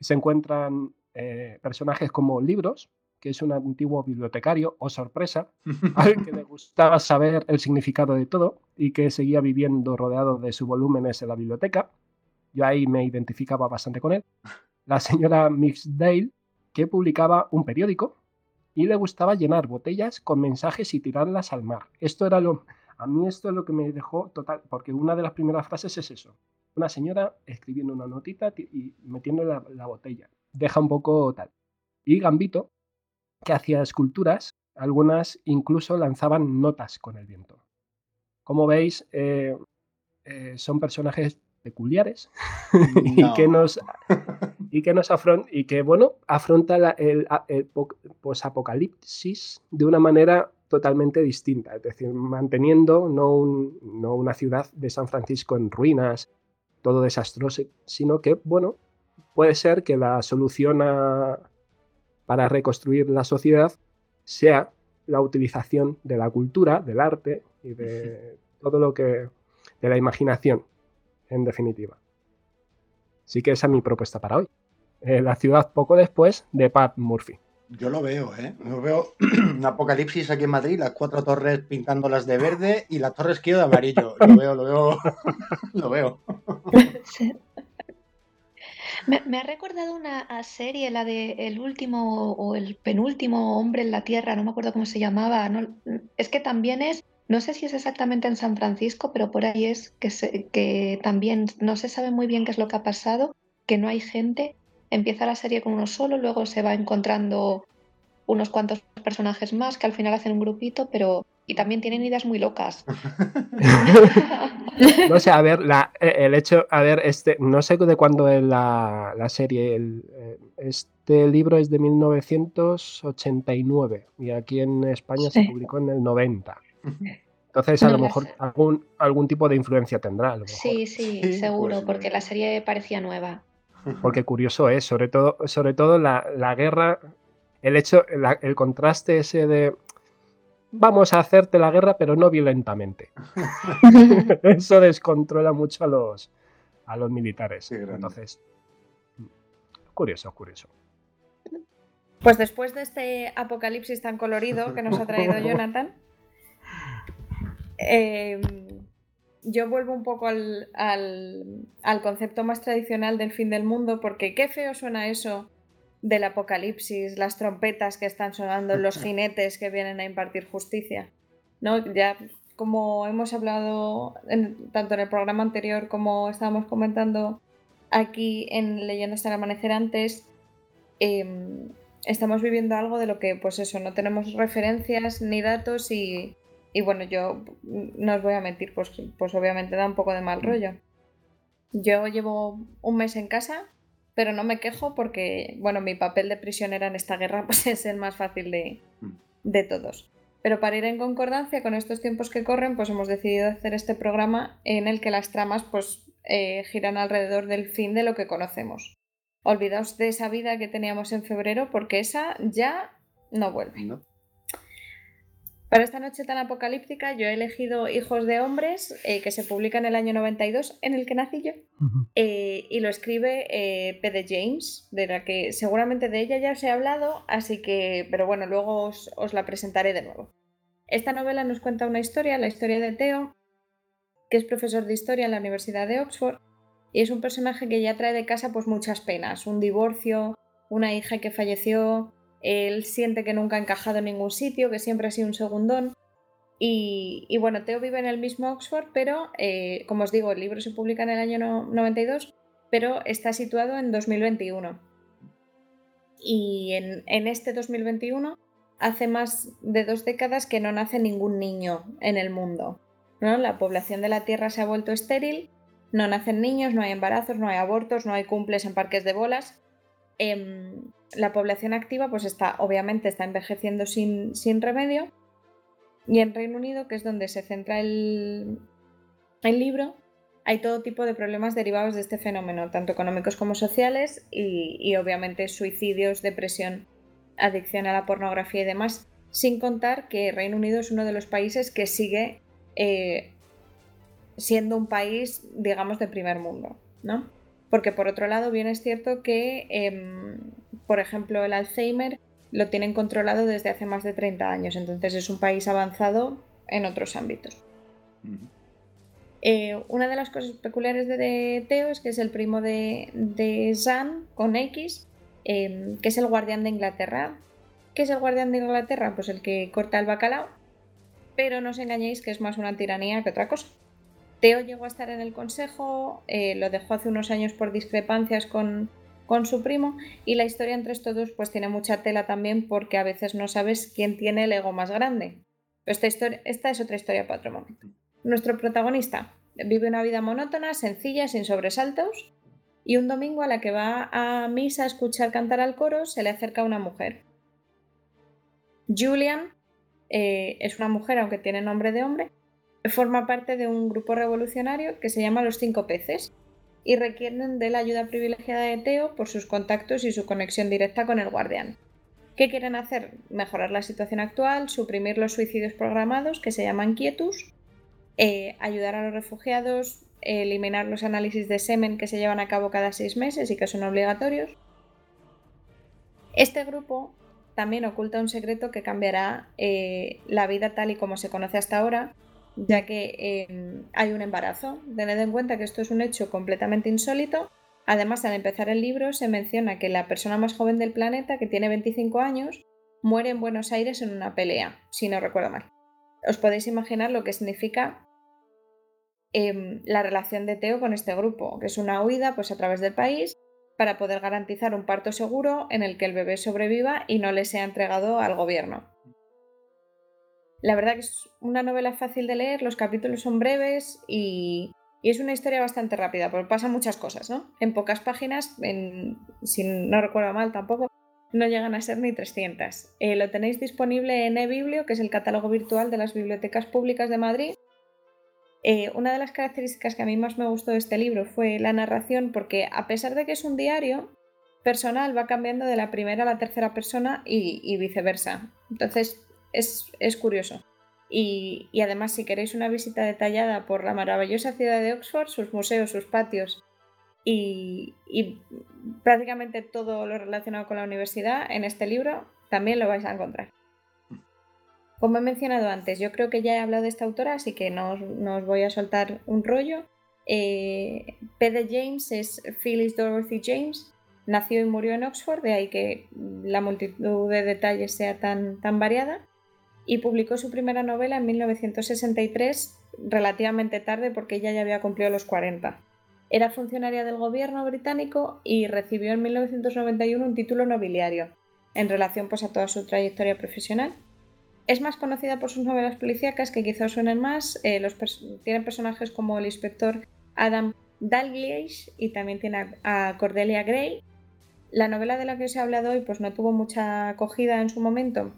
se encuentran eh, personajes como Libros, que es un antiguo bibliotecario, o sorpresa, al que le gustaba saber el significado de todo y que seguía viviendo rodeado de sus volúmenes en la biblioteca. Yo ahí me identificaba bastante con él. La señora Mixdale, que publicaba un periódico y le gustaba llenar botellas con mensajes y tirarlas al mar. Esto era lo. A mí esto es lo que me dejó total, porque una de las primeras frases es eso. Una señora escribiendo una notita ti- y metiendo la, la botella. Deja un poco tal. Y Gambito, que hacía esculturas, algunas incluso lanzaban notas con el viento. Como veis, eh, eh, son personajes peculiares y que No. nos y que nos afron y que bueno afronta la- el, el po- posapocalipsis de una manera totalmente distinta, es decir, manteniendo no, un- no una ciudad de San Francisco en ruinas, todo desastroso, sino que bueno puede ser que la solución a- para reconstruir la sociedad sea la utilización de la cultura, del arte y de todo lo que de la imaginación, en definitiva. Así que esa es mi propuesta para hoy. Eh, la ciudad poco después de Pat Murphy. Yo lo veo, ¿eh? Yo veo un apocalipsis aquí en Madrid, las cuatro torres pintándolas de verde y la torre esquina de amarillo. Lo veo, lo veo, lo veo. Me, me ha recordado una a serie, la de El último o el penúltimo hombre en la Tierra, no me acuerdo cómo se llamaba. no- es que también es, no sé si es exactamente en San Francisco, pero por ahí es que, se- que también no se sabe muy bien qué es lo que ha pasado, que no hay gente. Empieza la serie con uno solo, luego se va encontrando unos cuantos personajes más que al final hacen un grupito, pero... Y también tienen ideas muy locas. No sé, a ver, la- el hecho, a ver, este, no sé de cuándo es la, la serie. el, eh, este libro es de 1989 y aquí en España se publicó en el 90. Entonces, a No lo lo mejor sé. algún, algún tipo de influencia tendrá. A lo mejor. Sí, sí, Sí, seguro, pues, porque eh. la serie parecía nueva. Porque curioso es, sobre todo, sobre todo la, la guerra, el hecho, la- el contraste ese de vamos a hacerte la guerra, pero no violentamente. Eso descontrola mucho a los, a los militares. Entonces, curioso, curioso. Pues después de este apocalipsis tan colorido que nos ha traído Jonathan, eh, yo vuelvo un poco al, al- al concepto más tradicional del fin del mundo, porque qué feo suena eso del apocalipsis, las trompetas que están sonando, los jinetes que vienen a impartir justicia. ¿no? Ya como hemos hablado en- tanto en el programa anterior como estábamos comentando aquí en Leyendo hasta el amanecer antes, em, estamos viviendo algo de lo que, pues eso, no tenemos referencias ni datos y, y bueno, yo mm, no os voy a mentir, pues, pues obviamente da un poco de mal rollo. Yo llevo un mes en casa, pero no me quejo porque, bueno, mi papel de prisionera en esta guerra pues es el más fácil de, de todos. Pero para ir en concordancia con estos tiempos que corren, pues hemos decidido hacer este programa en el que las tramas pues eh, giran alrededor del fin de lo que conocemos. Olvidaos de esa vida que teníamos en febrero porque esa ya no vuelve. ¿No? Para esta noche tan apocalíptica yo he elegido Hijos de Hombres, eh, que se publica en el año 92, en el que nací yo, eh, y lo escribe eh, P.D. James, de la que seguramente de ella ya os he hablado, así que, pero bueno, luego os, os la presentaré de nuevo. Esta novela nos cuenta una historia, la historia de Theo, que es profesor de historia en la Universidad de Oxford, y es un personaje que ya trae de casa pues muchas penas, un divorcio, una hija que falleció, él siente que nunca ha encajado en ningún sitio, que siempre ha sido un segundón. Y, bueno, Theo vive en el mismo Oxford, pero eh, como os digo, el libro se publica en el año no- 92, pero está situado en 2021. Y en, en este 2021 hace más de dos décadas que no nace ningún niño en el mundo. ¿no? La población de la Tierra se ha vuelto estéril, no nacen niños, no hay embarazos, no hay abortos, no hay cumples en parques de bolas. Em, la población activa pues está, obviamente, está envejeciendo sin, sin remedio. Y en Reino Unido, que es donde se centra el, el libro, hay todo tipo de problemas derivados de este fenómeno, tanto económicos como sociales, y, obviamente suicidios, depresión, adicción a la pornografía y demás, sin contar que Reino Unido es uno de los países que sigue eh, siendo un país, digamos, de primer mundo, ¿no? Porque por otro lado, bien es cierto que, em, por ejemplo, el Alzheimer lo tienen controlado desde hace más de 30 años, entonces es un país avanzado en otros ámbitos. Eh, una de las cosas peculiares de, Teo es que es el primo de, de Zan con X, em, que es el guardián de Inglaterra. ¿Qué es el guardián de Inglaterra? Pues el que corta el bacalao, pero no os engañéis que es más una tiranía que otra cosa. Teo llegó a estar en el consejo, eh, lo dejó hace unos años por discrepancias con, con su primo y la historia entre estos dos pues tiene mucha tela también porque a veces no sabes quién tiene el ego más grande. Esta, historia, esta es otra historia para otro momento. Nuestro protagonista vive una vida monótona, sencilla, sin sobresaltos, y un domingo a la que va a misa a escuchar cantar al coro se le acerca una mujer. Julian eh, es una mujer, aunque tiene nombre de hombre, forma parte de un grupo revolucionario que se llama Los Cinco Peces y requieren de la ayuda privilegiada de Teo por sus contactos y su conexión directa con el guardián. ¿Qué quieren hacer? Mejorar la situación actual, suprimir los suicidios programados que se llaman quietus, eh, ayudar a los refugiados, eliminar los análisis de semen que se llevan a cabo cada seis meses y que son obligatorios. Este grupo también oculta un secreto que cambiará eh, la vida tal y como se conoce hasta ahora, ya que em, hay un embarazo. Tened en cuenta que esto es un hecho completamente insólito Además, al empezar el libro se menciona que la persona más joven del planeta, que tiene 25 años, muere en Buenos Aires en una pelea, si no recuerdo mal. Os podéis imaginar lo que significa em, la relación de Teo con este grupo, que es una huida pues, a través del país para poder garantizar un parto seguro en el que el bebé sobreviva y no le sea entregado al gobierno. La verdad que es una novela fácil de leer, los capítulos son breves y es una historia bastante rápida, porque pasan muchas cosas, ¿no? En pocas páginas, si no recuerdo mal tampoco, no llegan a ser ni 300. Eh, lo tenéis disponible en eBiblio, que es el catálogo virtual de las bibliotecas públicas de Madrid. Eh, una de las características que a mí más me gustó de este libro fue la narración, porque a pesar de que es un diario personal, va cambiando de la primera a la tercera persona y, viceversa. Entonces, es, curioso. Y, además, si queréis una visita detallada por la maravillosa ciudad de Oxford, sus museos, sus patios y, prácticamente todo lo relacionado con la universidad, en este libro también lo vais a encontrar. Como he mencionado antes, yo creo que ya he hablado de esta autora, así que no os, voy a soltar un rollo. Eh, P.D. James es Phyllis Dorothy James, nació y murió en Oxford, de ahí que la multitud de detalles sea tan variada y publicó su primera novela en 1963, relativamente tarde porque ella ya había cumplido los 40. Era funcionaria del gobierno británico y recibió en 1991 un título nobiliario, en relación pues, a toda su trayectoria profesional. Es más conocida por sus novelas policíacas que quizás suenen más. Eh, los tiene personajes como el inspector Adam Dalglish y también tiene a, Cordelia Gray. La novela de la que os he hablado hoy pues, no tuvo mucha acogida en su momento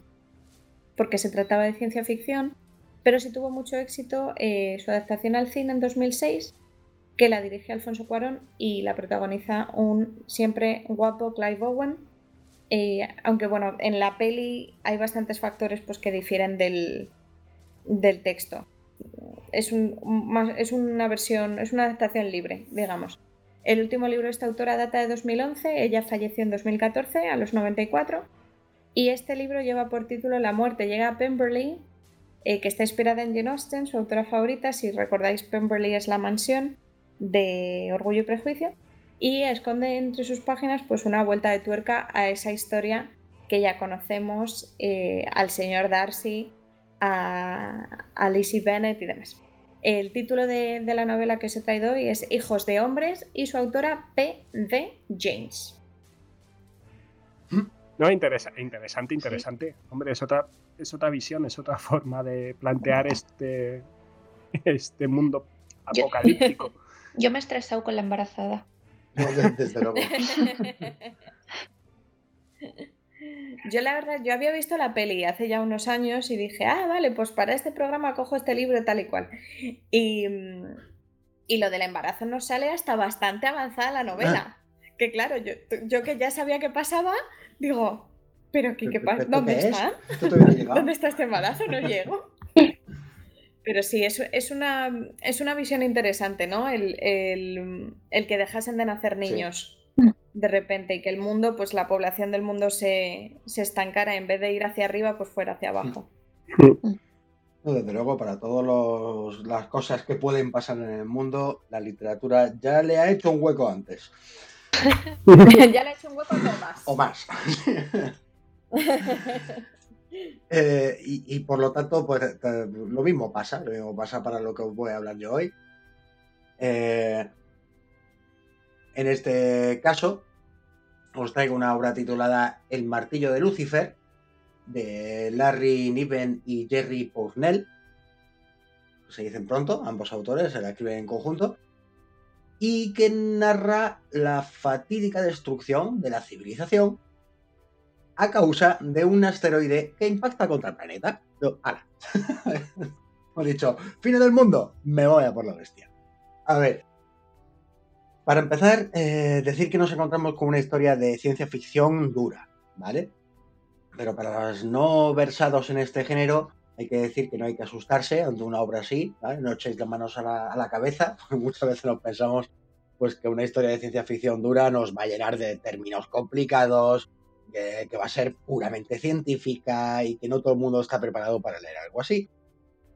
porque se trataba de ciencia ficción, pero sí tuvo mucho éxito eh, su adaptación al cine en 2006, que la dirige Alfonso Cuarón y la protagoniza un siempre guapo Clive Owen. Eh, aunque bueno, en la peli hay bastantes factores pues, que difieren del, texto. Es, es una versión, es una adaptación libre, digamos. El último libro de esta autora data de 2011, ella falleció en 2014 a los 94 y este libro lleva por título La muerte llega a Pemberley, eh, que está inspirada en Jane Austen, su autora favorita. Si recordáis, Pemberley es la mansión de Orgullo y Prejuicio. Y esconde entre sus páginas pues, una vuelta de tuerca a esa historia que ya conocemos, eh, al señor Darcy, a, a Lizzie Bennet y demás. El título de, la novela que os he traído hoy es Hijos de Hombres y su autora P. D. James. No, interesante, interesante. Hombre, es otra, es otra visión, es otra forma de plantear este, este mundo apocalíptico. Yo, me he estresado con la embarazada. desde luego. Yo la verdad, yo había visto la peli hace ya unos años y dije, ah, vale, pues para este programa cojo este libro tal y cual. Y, Y lo del embarazo no sale hasta bastante avanzada la novela. Que claro, yo, yo que ya sabía que pasaba, digo, ¿pero qué, qué pasa? ¿Dónde está? ¿Dónde está este embarazo? No llego. Pero sí, es, es, una, es una visión interesante, ¿no? El, que dejasen de nacer niños de repente y que el mundo, pues la población del mundo se, se estancara en vez de ir hacia arriba, pues fuera hacia abajo. desde luego, para todas las cosas que pueden pasar en el mundo, la literatura ya le ha hecho un hueco antes. ya le hecho un hueco o más. O más. Eh, y, por lo tanto, pues eh, lo mismo pasa, lo mismo pasa para lo que os voy a hablar yo hoy. Eh, en este caso, os traigo una obra titulada El martillo de Lucifer, de Larry Niven y Jerry Pournell. Se dicen pronto, ambos autores se la escriben en conjunto. Y que narra la fatídica destrucción de la civilización a causa de un asteroide que impacta contra el planeta. Pero, ala. Hemos dicho, fin del mundo, me voy a por la bestia. A ver. Para empezar, eh, decir que nos encontramos con una historia de ciencia ficción dura, ¿vale? Pero para los no versados en este género, hay que decir que no hay que asustarse ante una obra así. No echéis las manos a la, a la cabeza, porque muchas veces nos pensamos pues que una historia de ciencia ficción dura nos va a llenar de términos complicados, que, va a ser puramente científica y que no todo el mundo está preparado para leer algo así.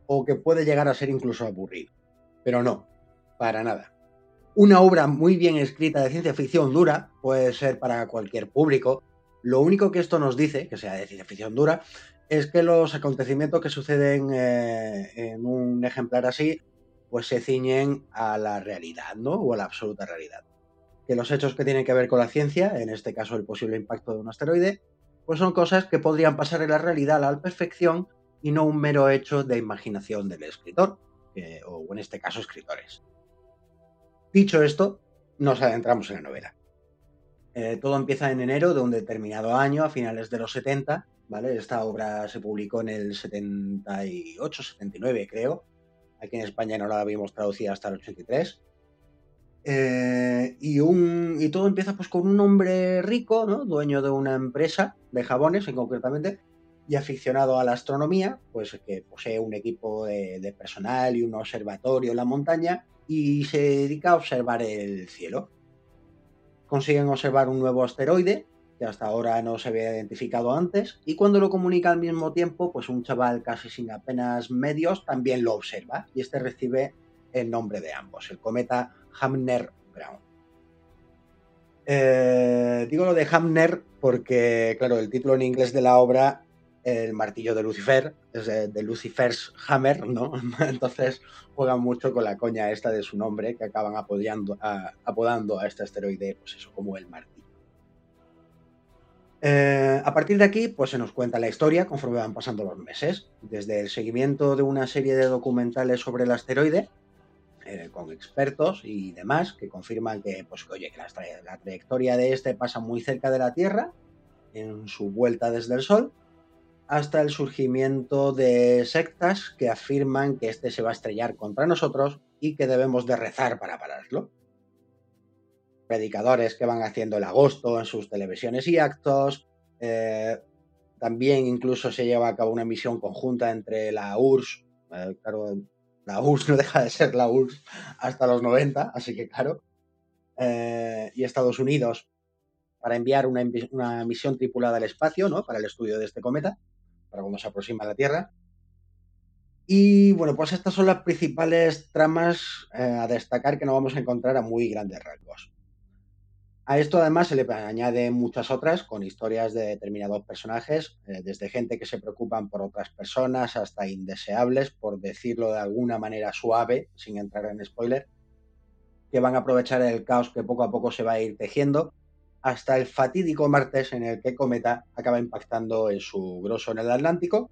O que puede llegar a ser incluso aburrido. Pero no, para nada. Una obra muy bien escrita de ciencia ficción dura puede ser para cualquier público. Lo único que esto nos dice, que sea de ciencia ficción dura, es que los acontecimientos que suceden eh, en un ejemplar así, pues se ciñen a la realidad, ¿no? O a la absoluta realidad que los hechos que tienen que ver con la ciencia, en este caso el posible impacto de un asteroide, pues son cosas que podrían pasar en la realidad a la perfección y no un mero hecho de imaginación del escritor, o en este caso escritores. Dicho esto, nos adentramos en la novela. Eh, todo empieza en enero de un determinado año, a finales de los 70, Esta obra se publicó en el 78, 79 creo. Aquí en España no la habíamos traducido hasta el 83. Eh, y, un, y todo empieza pues con un hombre rico, dueño de una empresa de jabones en concretamente, y aficionado a la astronomía, pues que posee un equipo de, personal y un observatorio en la montaña y se dedica a observar el cielo. Consiguen observar un nuevo asteroide que hasta ahora no se había identificado antes y cuando lo comunica al mismo tiempo, pues un chaval casi sin apenas medios también lo observa y este recibe el nombre de ambos, el cometa Hamner Brown. Eh, digo lo de Hamner porque, claro, el título en inglés de la obra, El martillo de Lucifer, es de, Lucifer's Hammer, ¿no? Entonces juegan mucho con la coña esta de su nombre, que acaban apodando a este asteroide, pues eso, como el martillo. Eh, a partir de aquí, pues se nos cuenta la historia conforme van pasando los meses, desde el seguimiento de una serie de documentales sobre el asteroide, eh, con expertos y demás que confirman que, pues, oye, que la, trayectoria de este pasa muy cerca de la Tierra en su vuelta desde el Sol, hasta el surgimiento de sectas que afirman que este se va a estrellar contra nosotros y que debemos de rezar para pararlo. Predicadores que van haciendo el agosto en sus televisiones y actos. Eh, también incluso se lleva a cabo una misión conjunta entre la URSS, eh, claro, la URSS no deja de ser la URSS hasta los 90, así que claro. Eh, y Estados Unidos para enviar una, misión tripulada al espacio, ¿no? Para el estudio de este cometa, para cuando se aproxima a la Tierra. Y bueno, pues estas son las principales tramas a destacar que no vamos a encontrar a muy grandes rasgos. A esto además se le añade muchas otras con historias de determinados personajes, eh, desde gente que se preocupan por otras personas hasta indeseables, por decirlo de alguna manera suave, sin entrar en spoiler, que van a aprovechar el caos que poco a poco se va a ir tejiendo, hasta el fatídico martes en el que Cometa acaba impactando en su grosso en el Atlántico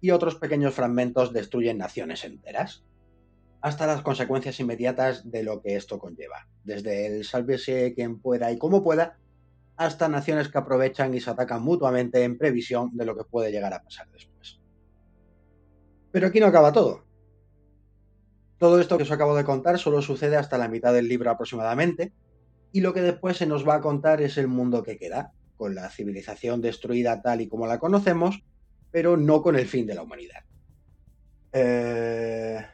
y otros pequeños fragmentos destruyen naciones enteras hasta las consecuencias inmediatas de lo que esto conlleva, desde el sálvese quien pueda y como pueda, hasta naciones que aprovechan y se atacan mutuamente en previsión de lo que puede llegar a pasar después. Pero aquí no acaba todo. Todo esto que os acabo de contar solo sucede hasta la mitad del libro aproximadamente, y lo que después se nos va a contar es el mundo que queda, con la civilización destruida tal y como la conocemos, pero no con el fin de la humanidad. Eh,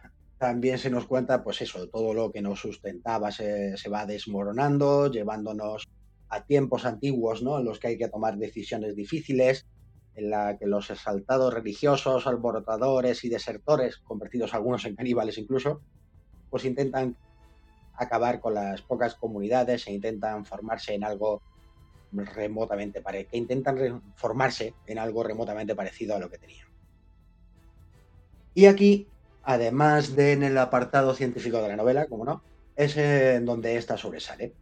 también se nos cuenta, pues eso, todo lo que nos sustentaba se, va desmoronando, llevándonos a tiempos antiguos, ¿no? En los que hay que tomar decisiones difíciles, en la que los exaltados religiosos, alborotadores y desertores, convertidos algunos en caníbales incluso, pues intentan acabar con las pocas comunidades e intentan formarse en algo remotamente parecido, que intentan formarse en algo remotamente parecido a lo que tenían. Y aquí además de en el apartado científico de la novela, como no, es en donde esta sobresale.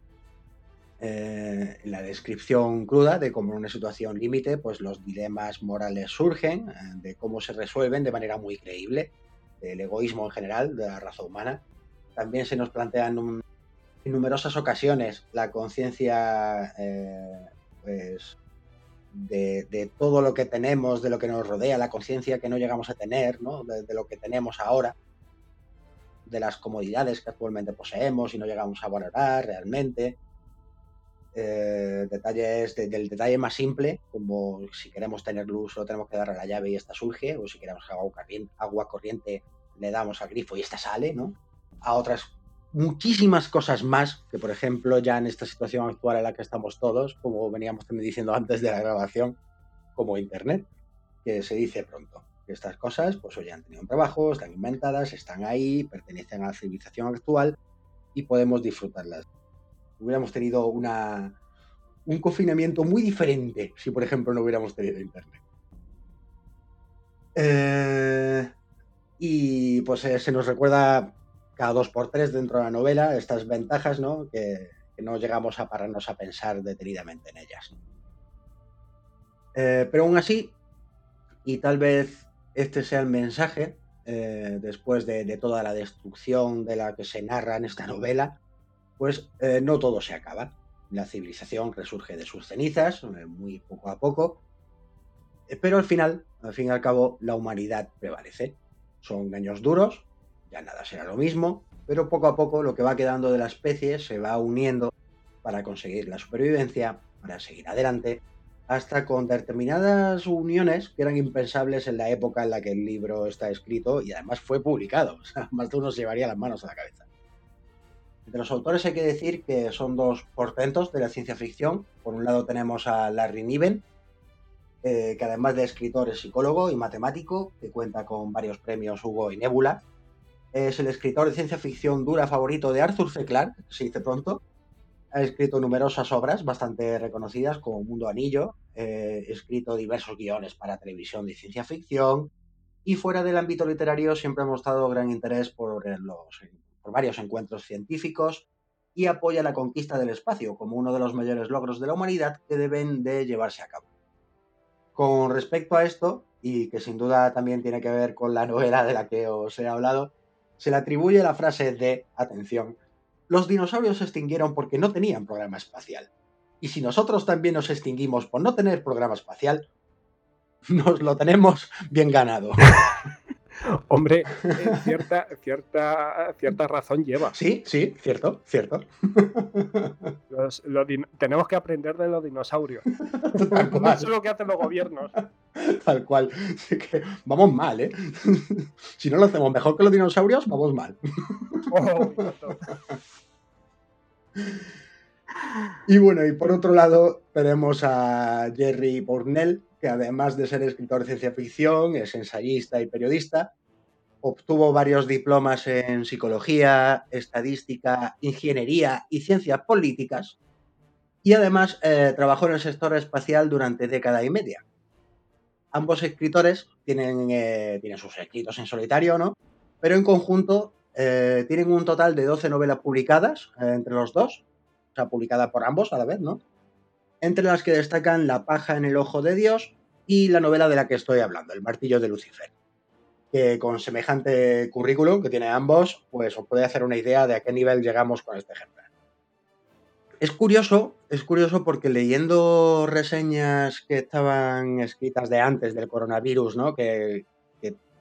Eh, la descripción cruda de cómo en una situación límite, pues los dilemas morales surgen, eh, de cómo se resuelven de manera muy creíble, del egoísmo en general, de la raza humana. También se nos plantean en numerosas ocasiones la conciencia eh, pues, de, todo lo que tenemos, de lo que nos rodea, la conciencia que no llegamos a tener, ¿no? de, lo que tenemos ahora, de las comodidades que actualmente poseemos y no llegamos a valorar realmente. Eh, detalles del detalle más simple, como si queremos tener luz solo tenemos que darle la llave y esta surge, o si queremos agua corriente, agua corriente le damos al grifo y esta sale, ¿no? A otras muchísimas cosas más que, por ejemplo, ya en esta situación actual en la que estamos todos, como veníamos también diciendo antes de la grabación, como Internet, que se dice pronto. Que estas cosas, pues hoy han tenido un trabajo, están inventadas, están ahí, pertenecen a la civilización actual y podemos disfrutarlas. Hubiéramos tenido una, un confinamiento muy diferente si, por ejemplo, no hubiéramos tenido Internet. Eh, y pues eh, se nos recuerda cada dos por tres dentro de la novela estas ventajas, ¿no? Que, no llegamos a pararnos a pensar detenidamente en ellas. Eh, pero aún así, y tal vez este sea el mensaje, eh, después de, toda la destrucción de la que se narra en esta novela, pues eh, no todo se acaba. La civilización resurge de sus cenizas, muy poco a poco, pero al final, al fin y al cabo, la humanidad prevalece. Son años duros, ya nada será lo mismo, pero poco a poco lo que va quedando de la especie se va uniendo para conseguir la supervivencia, para seguir adelante, hasta con determinadas uniones que eran impensables en la época en la que el libro está escrito y además fue publicado. O más de uno se llevaría las manos a la cabeza. De los autores hay que decir que son dos portentos de la ciencia ficción. Por un lado tenemos a Larry Niven, eh, que además de escritor es psicólogo y matemático, que cuenta con varios premios Hugo y Nebula, es el escritor de ciencia ficción dura favorito de Arthur C. Clarke, se dice pronto. Ha escrito numerosas obras bastante reconocidas como Mundo Anillo, eh, escrito diversos guiones para televisión de ciencia ficción y fuera del ámbito literario siempre ha mostrado gran interés por, los, por varios encuentros científicos y apoya la conquista del espacio como uno de los mayores logros de la humanidad que deben de llevarse a cabo. Con respecto a esto, y que sin duda también tiene que ver con la novela de la que os he hablado, se le atribuye la frase de, atención, los dinosaurios se extinguieron porque no tenían programa espacial. Y si nosotros también nos extinguimos por no tener programa espacial, nos lo tenemos bien ganado. Hombre, eh, cierta, cierta, cierta razón lleva. Sí, sí, cierto, cierto. tenemos que aprender de los dinosaurios. Eso es lo que hacen los gobiernos. Tal cual. vamos mal, ¿eh? Si no lo hacemos mejor que los dinosaurios, vamos mal. Oh, y bueno, y por otro lado tenemos a Jerry Pornell, que además de ser escritor de ciencia ficción, es ensayista y periodista. Obtuvo varios diplomas en psicología, estadística, ingeniería y ciencias políticas. Y además eh, trabajó en el sector espacial durante década y media. Ambos escritores tienen, eh, tienen sus escritos en solitario, ¿no? Pero en conjunto eh, tienen un total de 12 novelas publicadas entre los dos, o sea, publicadas por ambos a la vez, ¿no? Entre las que destacan La paja en el ojo de Dios y la novela de la que estoy hablando, El martillo de Lucifer, que con semejante currículum que tiene ambos, pues os puede hacer una idea de a qué nivel llegamos con este ejemplar. Es curioso, es curioso porque leyendo reseñas que estaban escritas de antes del coronavirus, ¿no? Que,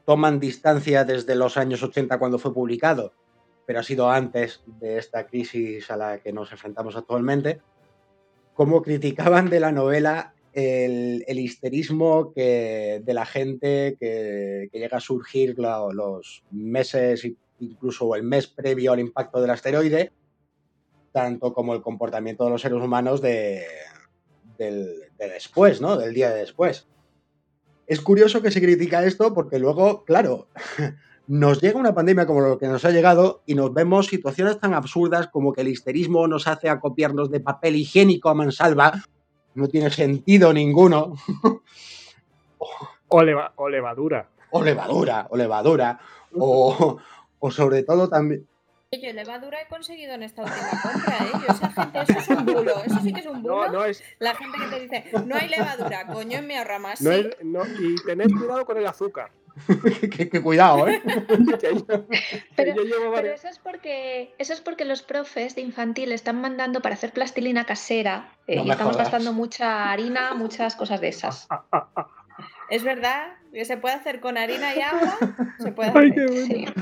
toman distancia desde los años 80 cuando fue publicado, pero ha sido antes de esta crisis a la que nos enfrentamos actualmente, cómo criticaban de la novela el, histerismo que, de la gente que, llega a surgir los meses, incluso el mes previo al impacto del asteroide, tanto como el comportamiento de los seres humanos de, del, después, ¿no? Del día de después. Es curioso que se critica esto porque luego, claro, nos llega una pandemia como lo que nos ha llegado y nos vemos situaciones tan absurdas como que el histerismo nos hace acopiarnos de papel higiénico a mansalva. No tiene sentido ninguno. o, levadura. O levadura, o levadura. O, o sobre todo también, yo levadura he conseguido en esta última compra, ¿eh? Yo, esa gente, eso es un bulo, eso sí que es un bulo. No, no es... La gente que te dice, no hay levadura, coño, en mi ahorramas. No, no y tened cuidado con el azúcar. que, cuidado, ¿eh? pero, pero, eso es porque eso es porque los profes de infantil están mandando para hacer plastilina casera eh, y estamos gastando mucha harina, muchas cosas de esas. Es verdad que se puede hacer con harina y agua. Se puede hacer. Ay, qué bueno.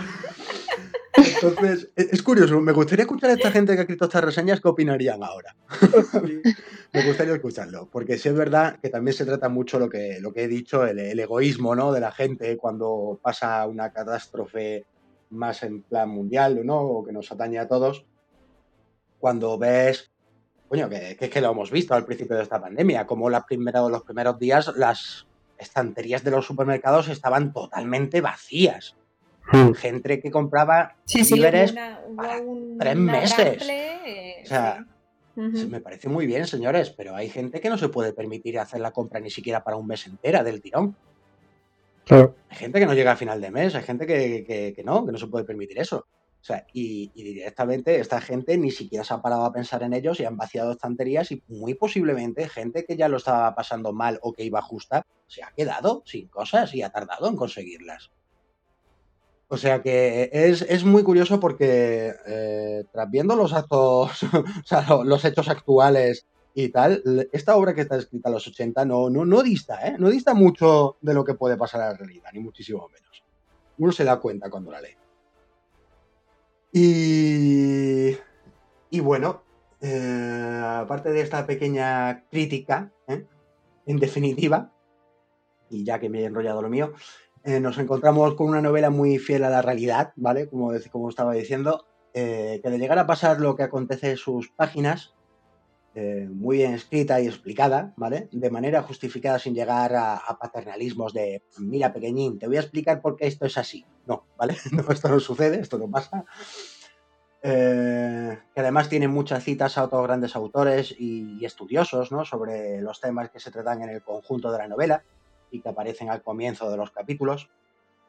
Entonces, e, es curioso, me gustaría escuchar a esta gente que ha escrito estas reseñas qué opinarían ahora. me gustaría escucharlo, porque sí es verdad que también se trata mucho lo que, lo que he dicho, el, egoísmo ¿no? de la gente cuando pasa una catástrofe más en plan mundial ¿no? o que nos atañe a todos. Cuando ves, coño, que, que es que lo hemos visto al principio de esta pandemia, como los primeros, los primeros días las estanterías de los supermercados estaban totalmente vacías. Hmm. Gente que compraba sí, tres meses. o sea, me parece muy bien, señores, pero hay gente que no se puede permitir hacer la compra ni siquiera para un mes entera del tirón. Hay gente que no llega a final de mes, hay gente que, no, que no se puede permitir eso. O sea, y, y, directamente esta gente ni siquiera se ha parado a pensar en ellos y han vaciado estanterías y muy posiblemente gente que ya lo estaba pasando mal o que iba justa se ha quedado sin cosas y ha tardado en conseguirlas. O sea que es, muy curioso porque eh, tras viendo los actos, o sea, los hechos actuales y tal, esta obra que está escrita a los 80 no, no, no dista, ¿eh? No dista mucho de lo que puede pasar en la realidad, ni muchísimo menos. Uno se da cuenta cuando la lee. Y, y bueno, eh, aparte de esta pequeña crítica, ¿eh? en definitiva, y ya que me he enrollado lo mío, eh, nos encontramos con una novela muy fiel a la realidad, ¿vale? Como, estaba diciendo, eh, que de llegar a pasar lo que acontece en sus páginas, eh, muy bien escrita y explicada, ¿vale? De manera justificada sin llegar a, paternalismos de, mira pequeñín, te voy a explicar por qué esto es así. No, ¿vale? No, esto no sucede, esto no pasa. que además tiene muchas citas a otros grandes autores y, y estudiosos, ¿no? Sobre los temas que se tratan en el conjunto de la novela y que aparecen al comienzo de los capítulos,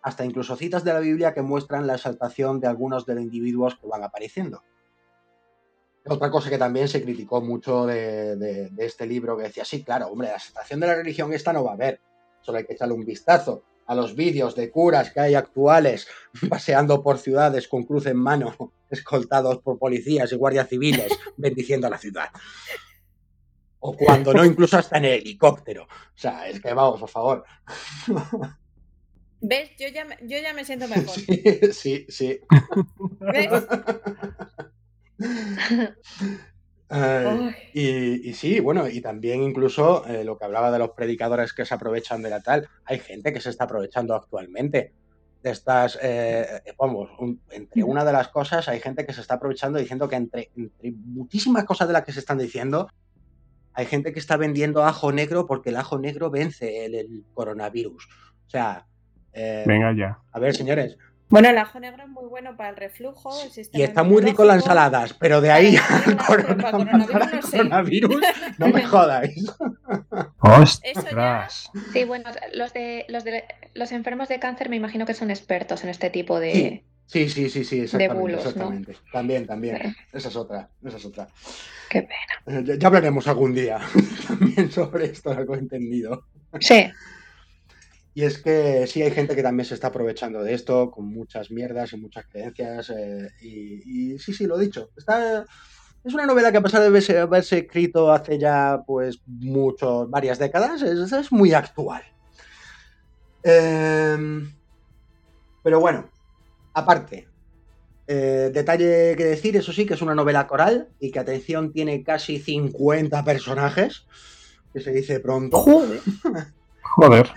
hasta incluso citas de la Biblia que muestran la exaltación de algunos de los individuos que van apareciendo. Otra cosa que también se criticó mucho de, este libro, que decía, sí, claro, hombre, la exaltación de la religión esta no va a haber, solo hay que echarle un vistazo a los vídeos de curas que hay actuales paseando por ciudades con cruz en mano, escoltados por policías y guardias civiles, bendiciendo a la ciudad. O cuando no, incluso hasta en el helicóptero. O sea, es que vamos, por favor. ¿Ves? Yo ya, yo ya me siento mejor. Sí, sí. ¿Ves? y, sí, bueno, y también incluso eh, lo que hablaba de los predicadores que se aprovechan de la tal, hay gente que se está aprovechando actualmente de estas, eh, vamos, entre una de las cosas hay gente que se está aprovechando diciendo que entre, entre muchísimas cosas de las que se están diciendo, hay gente que está vendiendo ajo negro porque el ajo negro vence el, coronavirus. O sea. Eh, Venga ya. A ver, señores. Bueno, el ajo negro es muy bueno para el reflujo. y está muy rico en las ensaladas, pero de ahí al coronavirus, no, me jodáis. ¡Ostras! Sí, bueno, los de, los de los enfermos de cáncer me imagino que son expertos en este tipo de. Sí, sí, sí, sí, exactamente. exactamente. También, también. Esa es otra, esa es otra. Qué pena. Eh, ya, hablaremos algún día también sobre esto, algo entendido. Sí. Y es que sí hay gente que también se está aprovechando de esto con muchas mierdas y muchas creencias. Eh, y, sí, sí, lo he dicho. Está, es una novela que a pesar de haberse, escrito hace ya pues muchos, varias décadas, es, es muy actual. Eh, Pero bueno, aparte, eh, detalle que decir, eso sí, que es una novela coral y que, atención, tiene casi 50 personajes, que se dice pronto. Joder. Joder.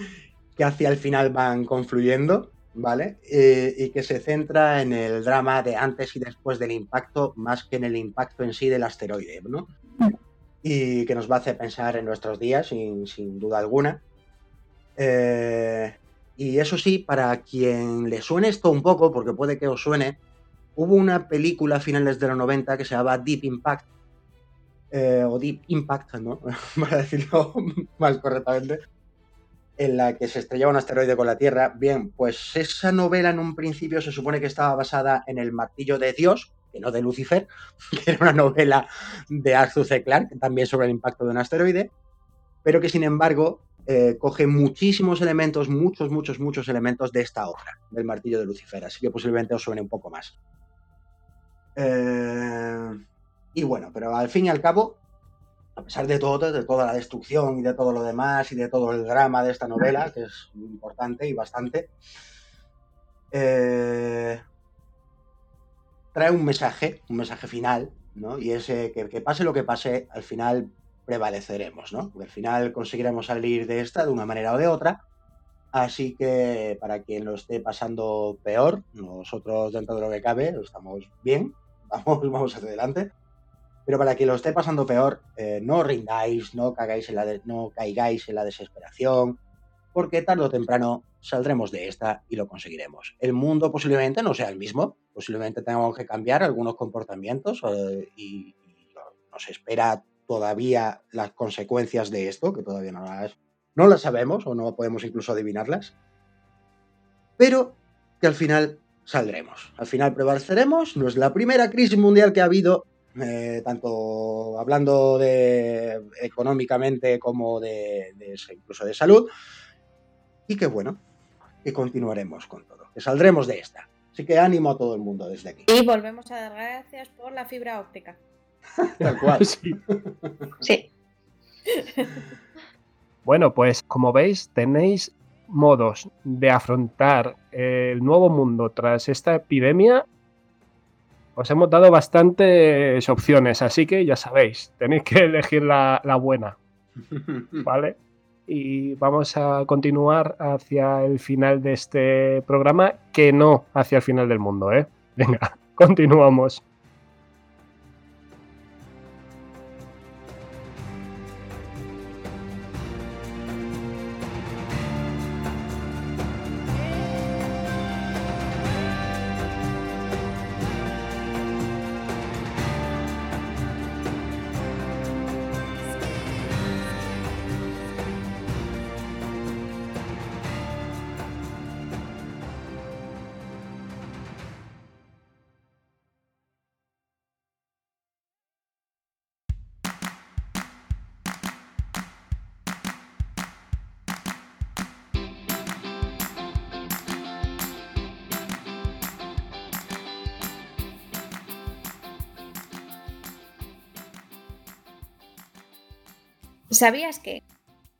que hacia el final van confluyendo, ¿vale? Eh, y que se centra en el drama de antes y después del impacto, más que en el impacto en sí del asteroide, ¿no? Y que nos va a hacer pensar en nuestros días, sin, sin duda alguna. Eh, y eso sí, para quien le suene esto un poco, porque puede que os suene, hubo una película a finales de los 90 que se llamaba Deep Impact, eh, o Deep Impact, ¿no? Para decirlo más correctamente, en la que se estrellaba un asteroide con la Tierra. Bien, pues esa novela en un principio se supone que estaba basada en El martillo de Dios, que no de Lucifer, que era una novela de Arthur C. Clarke, también sobre el impacto de un asteroide, pero que sin embargo eh, coge muchísimos elementos, muchos, muchos, muchos elementos de esta obra, del martillo de Lucifer, así que posiblemente os suene un poco más. Eh, y bueno, pero al fin y al cabo, a pesar de todo, de toda la destrucción y de todo lo demás y de todo el drama de esta novela, que es importante y bastante, eh, trae un mensaje, un mensaje final, ¿no? Y es que, que pase lo que pase, al final prevaleceremos, ¿no? Al final conseguiremos salir de esta de una manera o de otra. Así que para quien lo esté pasando peor, nosotros dentro de lo que cabe estamos bien, vamos, vamos hacia adelante. Pero para quien lo esté pasando peor, eh, no rindáis, no, cagáis en la no caigáis en la desesperación, porque tarde o temprano saldremos de esta y lo conseguiremos. El mundo posiblemente no sea el mismo, posiblemente tengamos que cambiar algunos comportamientos eh, y, y nos espera todavía las consecuencias de esto, que todavía no las, no las sabemos o no podemos incluso adivinarlas, pero que al final saldremos. Al final prevaleceremos. No es la primera crisis mundial que ha habido, eh, tanto hablando de económicamente como de, de, incluso de salud. Y que bueno, que continuaremos con todo, que saldremos de esta. Así que ánimo a todo el mundo desde aquí. Y volvemos a dar gracias por la fibra óptica. Tal cual. Sí. Sí. Bueno, pues como veis, tenéis modos de afrontar el nuevo mundo tras esta epidemia. Os hemos dado bastantes opciones, así que ya sabéis, tenéis que elegir la, la buena. ¿Vale? Y vamos a continuar hacia el final de este programa, que no hacia el final del mundo, ¿eh? Venga, continuamos. ¿Sabías que?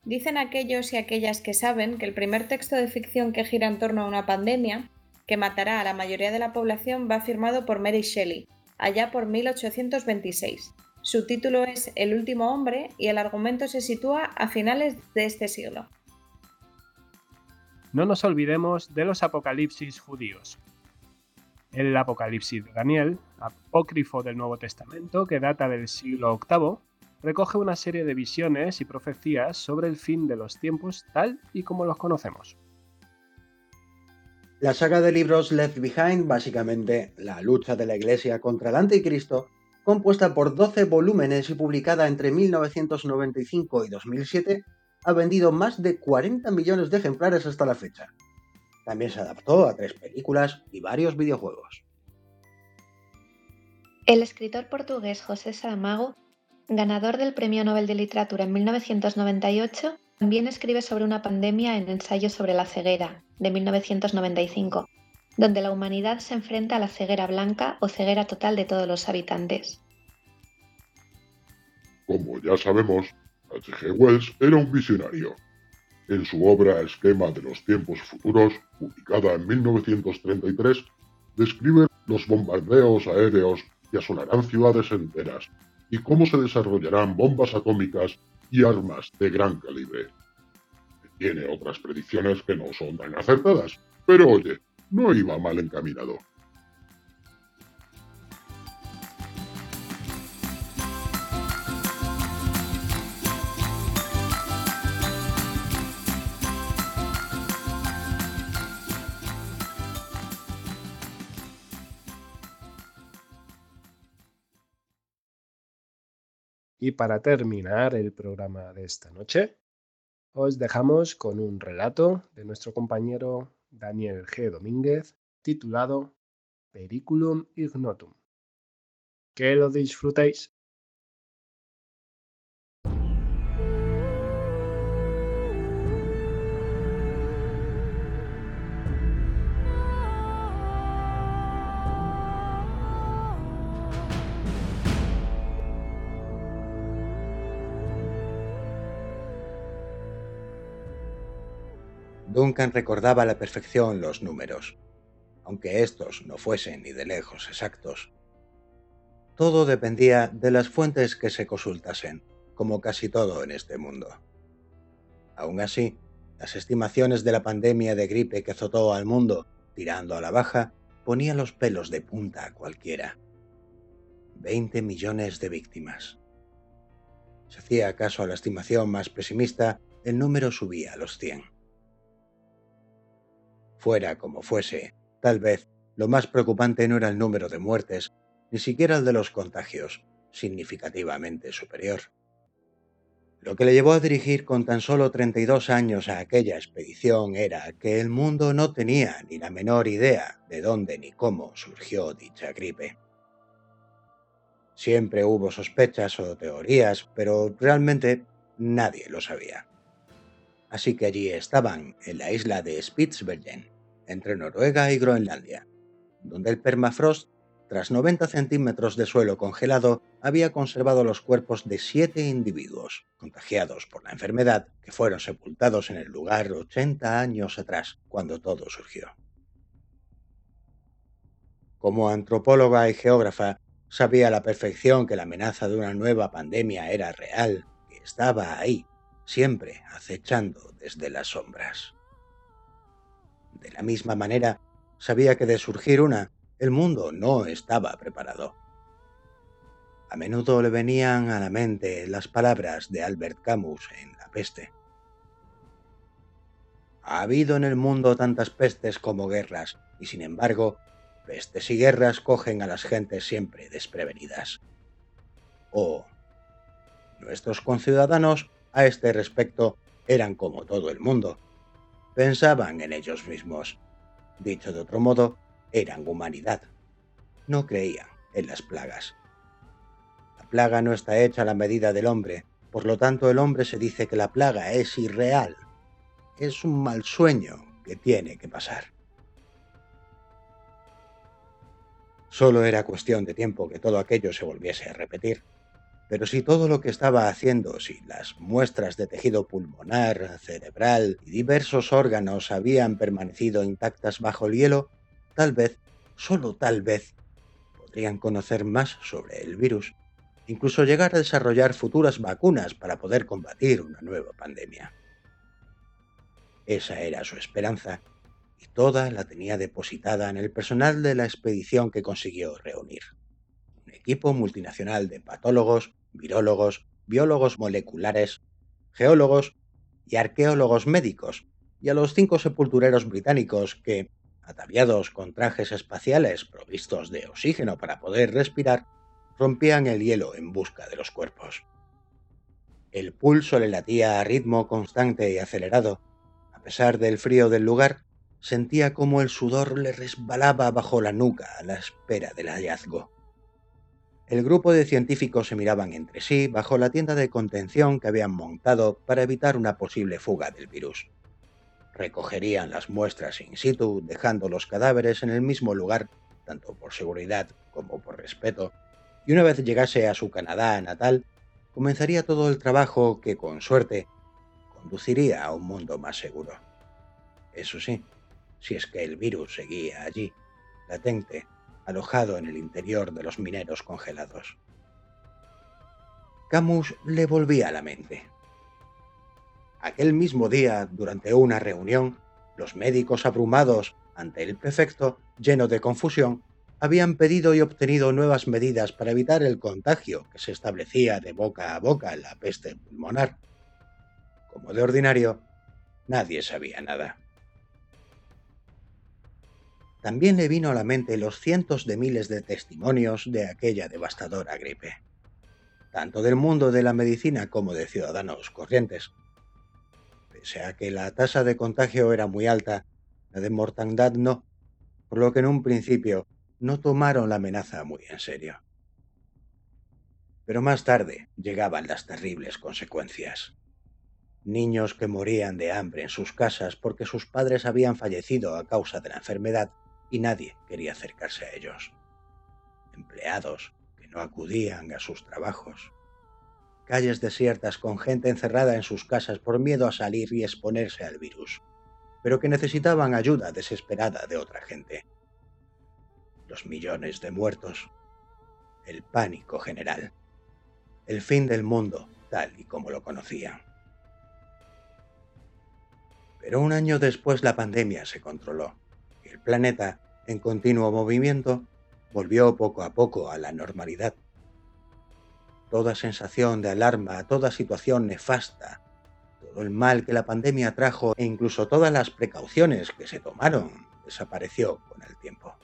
Dicen aquellos y aquellas que saben que el primer texto de ficción que gira en torno a una pandemia, que matará a la mayoría de la población, va firmado por Mary Shelley, allá por 1826. Su título es El último hombre y el argumento se sitúa a finales de este siglo. No nos olvidemos de los apocalipsis judíos. El Apocalipsis de Daniel, apócrifo del Nuevo Testamento que data del siglo VIII, recoge una serie de visiones y profecías sobre el fin de los tiempos tal y como los conocemos. La saga de libros Left Behind, básicamente la lucha de la Iglesia contra el Anticristo, compuesta por 12 volúmenes y publicada entre 1995 y 2007, ha vendido más de 40 millones de ejemplares hasta la fecha. También se adaptó a tres películas y varios videojuegos. El escritor portugués José Saramago ganador del Premio Nobel de Literatura en 1998, también escribe sobre una pandemia en Ensayo sobre la ceguera, de 1995, donde la humanidad se enfrenta a la ceguera blanca o ceguera total de todos los habitantes. Como ya sabemos, H.G. Wells era un visionario. En su obra Esquema de los tiempos futuros, publicada en 1933, describe los bombardeos aéreos que asolarán ciudades enteras y cómo se desarrollarán bombas atómicas y armas de gran calibre. Tiene otras predicciones que no son tan acertadas, pero oye, no iba mal encaminado. Y para terminar el programa de esta noche, os dejamos con un relato de nuestro compañero Daniel G. Domínguez titulado Periculum Ignotum. Que lo disfrutéis. Duncan recordaba a la perfección los números, aunque estos no fuesen ni de lejos exactos. Todo dependía de las fuentes que se consultasen, como casi todo en este mundo. Aún así, las estimaciones de la pandemia de gripe que azotó al mundo, tirando a la baja, ponían los pelos de punta a cualquiera. 20 millones de víctimas. Si hacía caso a la estimación más pesimista, el número subía a los 100. Fuera como fuese, tal vez lo más preocupante no era el número de muertes, ni siquiera el de los contagios, significativamente superior. Lo que le llevó a dirigir con tan solo 32 años a aquella expedición era que el mundo no tenía ni la menor idea de dónde ni cómo surgió dicha gripe. Siempre hubo sospechas o teorías, pero realmente nadie lo sabía. Así que allí estaban, en la isla de Spitsbergen, entre Noruega y Groenlandia, donde el permafrost, tras 90 centímetros de suelo congelado, había conservado los cuerpos de siete individuos contagiados por la enfermedad que fueron sepultados en el lugar 80 años atrás, cuando todo surgió. Como antropóloga y geógrafa, sabía a la perfección que la amenaza de una nueva pandemia era real, que estaba ahí, siempre acechando desde las sombras. De la misma manera, sabía que de surgir una, el mundo no estaba preparado. A menudo le venían a la mente las palabras de Albert Camus en La peste. Ha habido en el mundo tantas pestes como guerras, y sin embargo, pestes y guerras cogen a las gentes siempre desprevenidas. O nuestros conciudadanos a este respecto eran como todo el mundo, pensaban en ellos mismos. Dicho de otro modo, eran humanidad. No creían en las plagas. La plaga no está hecha a la medida del hombre, por lo tanto el hombre se dice que la plaga es irreal. Es un mal sueño que tiene que pasar. Solo era cuestión de tiempo que todo aquello se volviese a repetir. Pero si todo lo que estaba haciendo, si las muestras de tejido pulmonar, cerebral y diversos órganos habían permanecido intactas bajo el hielo, tal vez, solo tal vez, podrían conocer más sobre el virus, incluso llegar a desarrollar futuras vacunas para poder combatir una nueva pandemia. Esa era su esperanza, y toda la tenía depositada en el personal de la expedición que consiguió reunir. Un equipo multinacional de patólogos, virólogos, biólogos moleculares, geólogos y arqueólogos médicos, y a los cinco sepultureros británicos que, ataviados con trajes espaciales provistos de oxígeno para poder respirar, rompían el hielo en busca de los cuerpos. El pulso le latía a ritmo constante y acelerado. A pesar del frío del lugar, sentía como el sudor le resbalaba bajo la nuca a la espera del hallazgo. El grupo de científicos se miraban entre sí bajo la tienda de contención que habían montado para evitar una posible fuga del virus. Recogerían las muestras in situ, dejando los cadáveres en el mismo lugar, tanto por seguridad como por respeto, y una vez llegase a su Canadá natal, comenzaría todo el trabajo que, con suerte, conduciría a un mundo más seguro. Eso sí, si es que el virus seguía allí, latente, alojado en el interior de los mineros congelados. Camus le volvía a la mente. Aquel mismo día, durante una reunión, los médicos abrumados ante el prefecto, lleno de confusión, habían pedido y obtenido nuevas medidas para evitar el contagio que se establecía de boca a boca en la peste pulmonar. Como de ordinario, nadie sabía nada. También le vino a la mente los cientos de miles de testimonios de aquella devastadora gripe, tanto del mundo de la medicina como de ciudadanos corrientes. Pese a que la tasa de contagio era muy alta, la de mortandad no, por lo que en un principio no tomaron la amenaza muy en serio. Pero más tarde llegaban las terribles consecuencias. Niños que morían de hambre en sus casas porque sus padres habían fallecido a causa de la enfermedad y nadie quería acercarse a ellos. Empleados que no acudían a sus trabajos. Calles desiertas con gente encerrada en sus casas por miedo a salir y exponerse al virus, pero que necesitaban ayuda desesperada de otra gente. Los millones de muertos. El pánico general. El fin del mundo tal y como lo conocían. Pero un año después la pandemia se controló el planeta, en continuo movimiento, volvió poco a poco a la normalidad. Toda sensación de alarma, toda situación nefasta, todo el mal que la pandemia trajo e incluso todas las precauciones que se tomaron desapareció con el tiempo.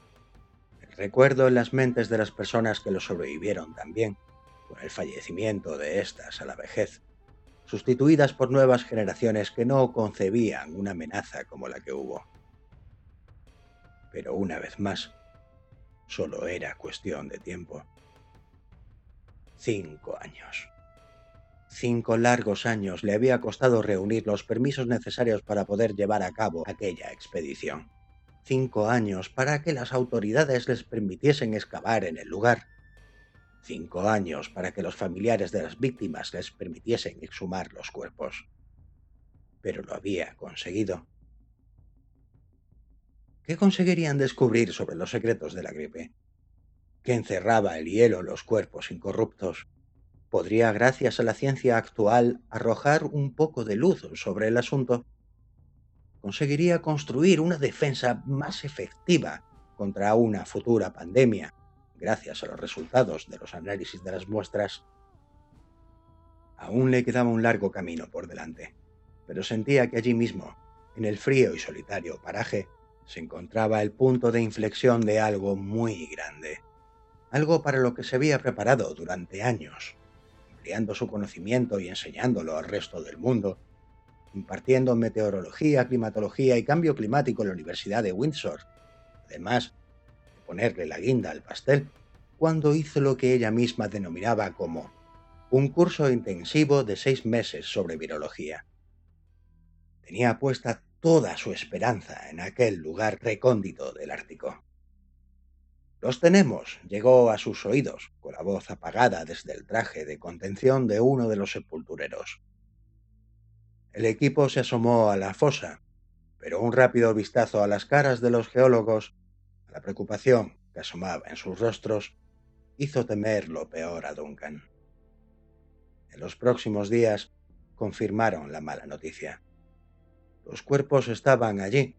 El recuerdo en las mentes de las personas que lo sobrevivieron también, con el fallecimiento de éstas a la vejez, sustituidas por nuevas generaciones que no concebían una amenaza como la que hubo pero una vez más, solo era cuestión de tiempo. Cinco años. Cinco largos años le había costado reunir los permisos necesarios para poder llevar a cabo aquella expedición. Cinco años para que las autoridades les permitiesen excavar en el lugar. Cinco años para que los familiares de las víctimas les permitiesen exhumar los cuerpos. Pero lo había conseguido. ¿Qué conseguirían descubrir sobre los secretos de la gripe? ¿Qué encerraba el hielo los cuerpos incorruptos? ¿Podría, gracias a la ciencia actual, arrojar un poco de luz sobre el asunto? ¿Conseguiría construir una defensa más efectiva contra una futura pandemia, gracias a los resultados de los análisis de las muestras? Aún le quedaba un largo camino por delante, pero sentía que allí mismo, en el frío y solitario paraje, se encontraba el punto de inflexión de algo muy grande, algo para lo que se había preparado durante años, ampliando su conocimiento y enseñándolo al resto del mundo, impartiendo meteorología, climatología y cambio climático en la Universidad de Windsor, además de ponerle la guinda al pastel, cuando hizo lo que ella misma denominaba como un curso intensivo de seis meses sobre virología. Tenía puesta toda su esperanza en aquel lugar recóndito del Ártico. Los tenemos, llegó a sus oídos, con la voz apagada desde el traje de contención de uno de los sepultureros. El equipo se asomó a la fosa, pero un rápido vistazo a las caras de los geólogos, a la preocupación que asomaba en sus rostros, hizo temer lo peor a Duncan. En los próximos días confirmaron la mala noticia. Los cuerpos estaban allí,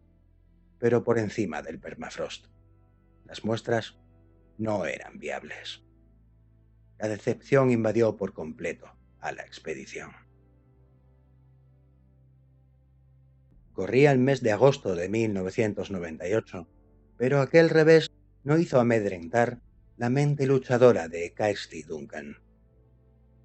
pero por encima del permafrost. Las muestras no eran viables. La decepción invadió por completo a la expedición. Corría el mes de agosto de 1998, pero aquel revés no hizo amedrentar la mente luchadora de Kirsty Duncan.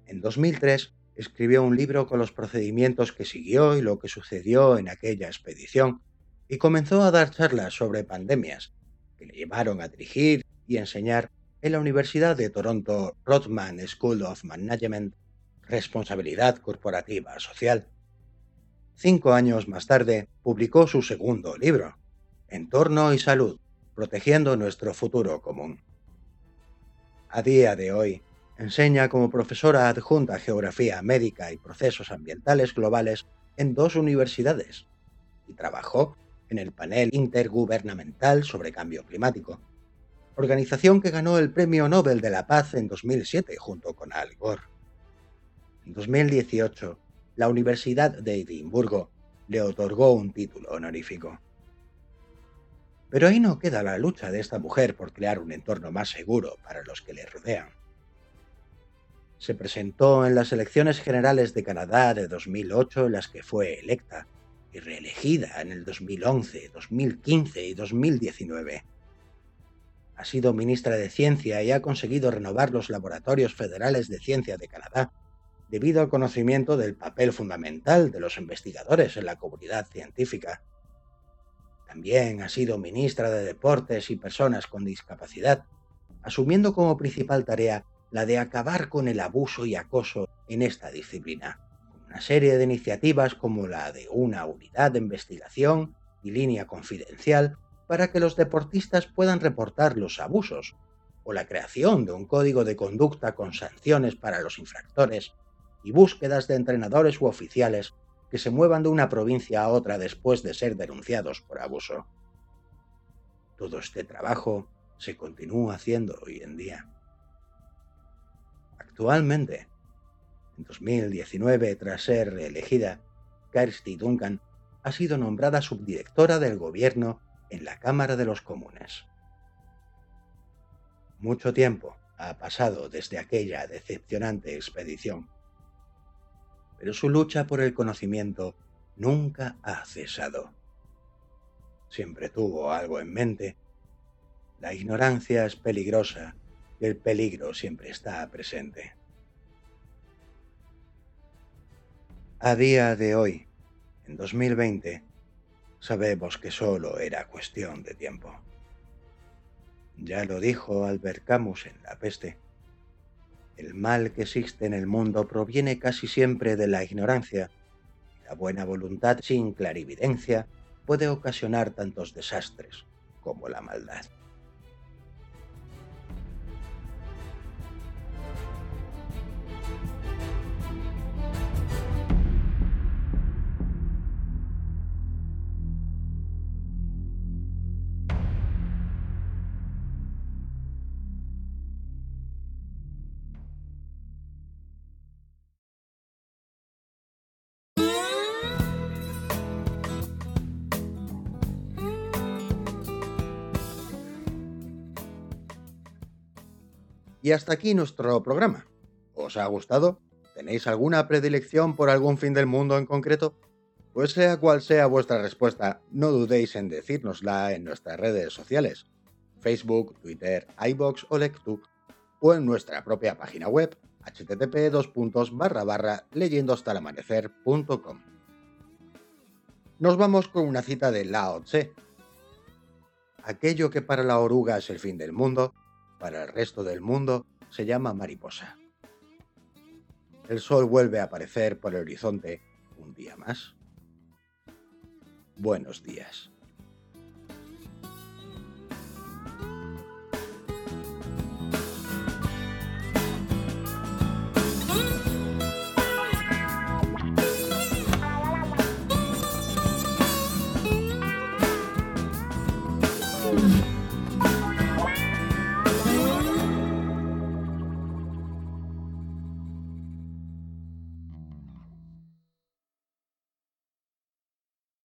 En 2003 escribió un libro con los procedimientos que siguió y lo que sucedió en aquella expedición, y comenzó a dar charlas sobre pandemias, que le llevaron a dirigir y enseñar en la Universidad de Toronto Rodman School of Management, Responsabilidad Corporativa Social. Cinco años más tarde, publicó su segundo libro, Entorno y Salud, protegiendo nuestro futuro común. A día de hoy, Enseña como profesora adjunta Geografía Médica y Procesos Ambientales Globales en dos universidades y trabajó en el panel intergubernamental sobre cambio climático, organización que ganó el Premio Nobel de la Paz en 2007 junto con Al Gore. En 2018, la Universidad de Edimburgo le otorgó un título honorífico. Pero ahí no queda la lucha de esta mujer por crear un entorno más seguro para los que le rodean. Se presentó en las elecciones generales de Canadá de 2008 en las que fue electa y reelegida en el 2011, 2015 y 2019. Ha sido ministra de Ciencia y ha conseguido renovar los laboratorios federales de ciencia de Canadá debido al conocimiento del papel fundamental de los investigadores en la comunidad científica. También ha sido ministra de Deportes y Personas con Discapacidad, asumiendo como principal tarea la de acabar con el abuso y acoso en esta disciplina. Una serie de iniciativas como la de una unidad de investigación y línea confidencial para que los deportistas puedan reportar los abusos, o la creación de un código de conducta con sanciones para los infractores y búsquedas de entrenadores u oficiales que se muevan de una provincia a otra después de ser denunciados por abuso. Todo este trabajo se continúa haciendo hoy en día. Actualmente, en 2019, tras ser reelegida, Kirsty Duncan ha sido nombrada subdirectora del gobierno en la Cámara de los Comunes. Mucho tiempo ha pasado desde aquella decepcionante expedición pero su lucha por el conocimiento nunca ha cesado. Siempre tuvo algo en mente. La ignorancia es peligrosa el peligro siempre está presente. A día de hoy, en 2020, sabemos que solo era cuestión de tiempo. Ya lo dijo Albert Camus en La peste. El mal que existe en el mundo proviene casi siempre de la ignorancia. La buena voluntad sin clarividencia puede ocasionar tantos desastres como la maldad. Y hasta aquí nuestro programa. ¿Os ha gustado? ¿Tenéis alguna predilección por algún fin del mundo en concreto? Pues sea cual sea vuestra respuesta, no dudéis en decírnosla en nuestras redes sociales, Facebook, Twitter, iBox o Lectu, o en nuestra propia página web, http leyendostalamanecer.com. Nos vamos con una cita de Lao Tse. Aquello que para la oruga es el fin del mundo, para el resto del mundo se llama mariposa. El sol vuelve a aparecer por el horizonte un día más. Buenos días.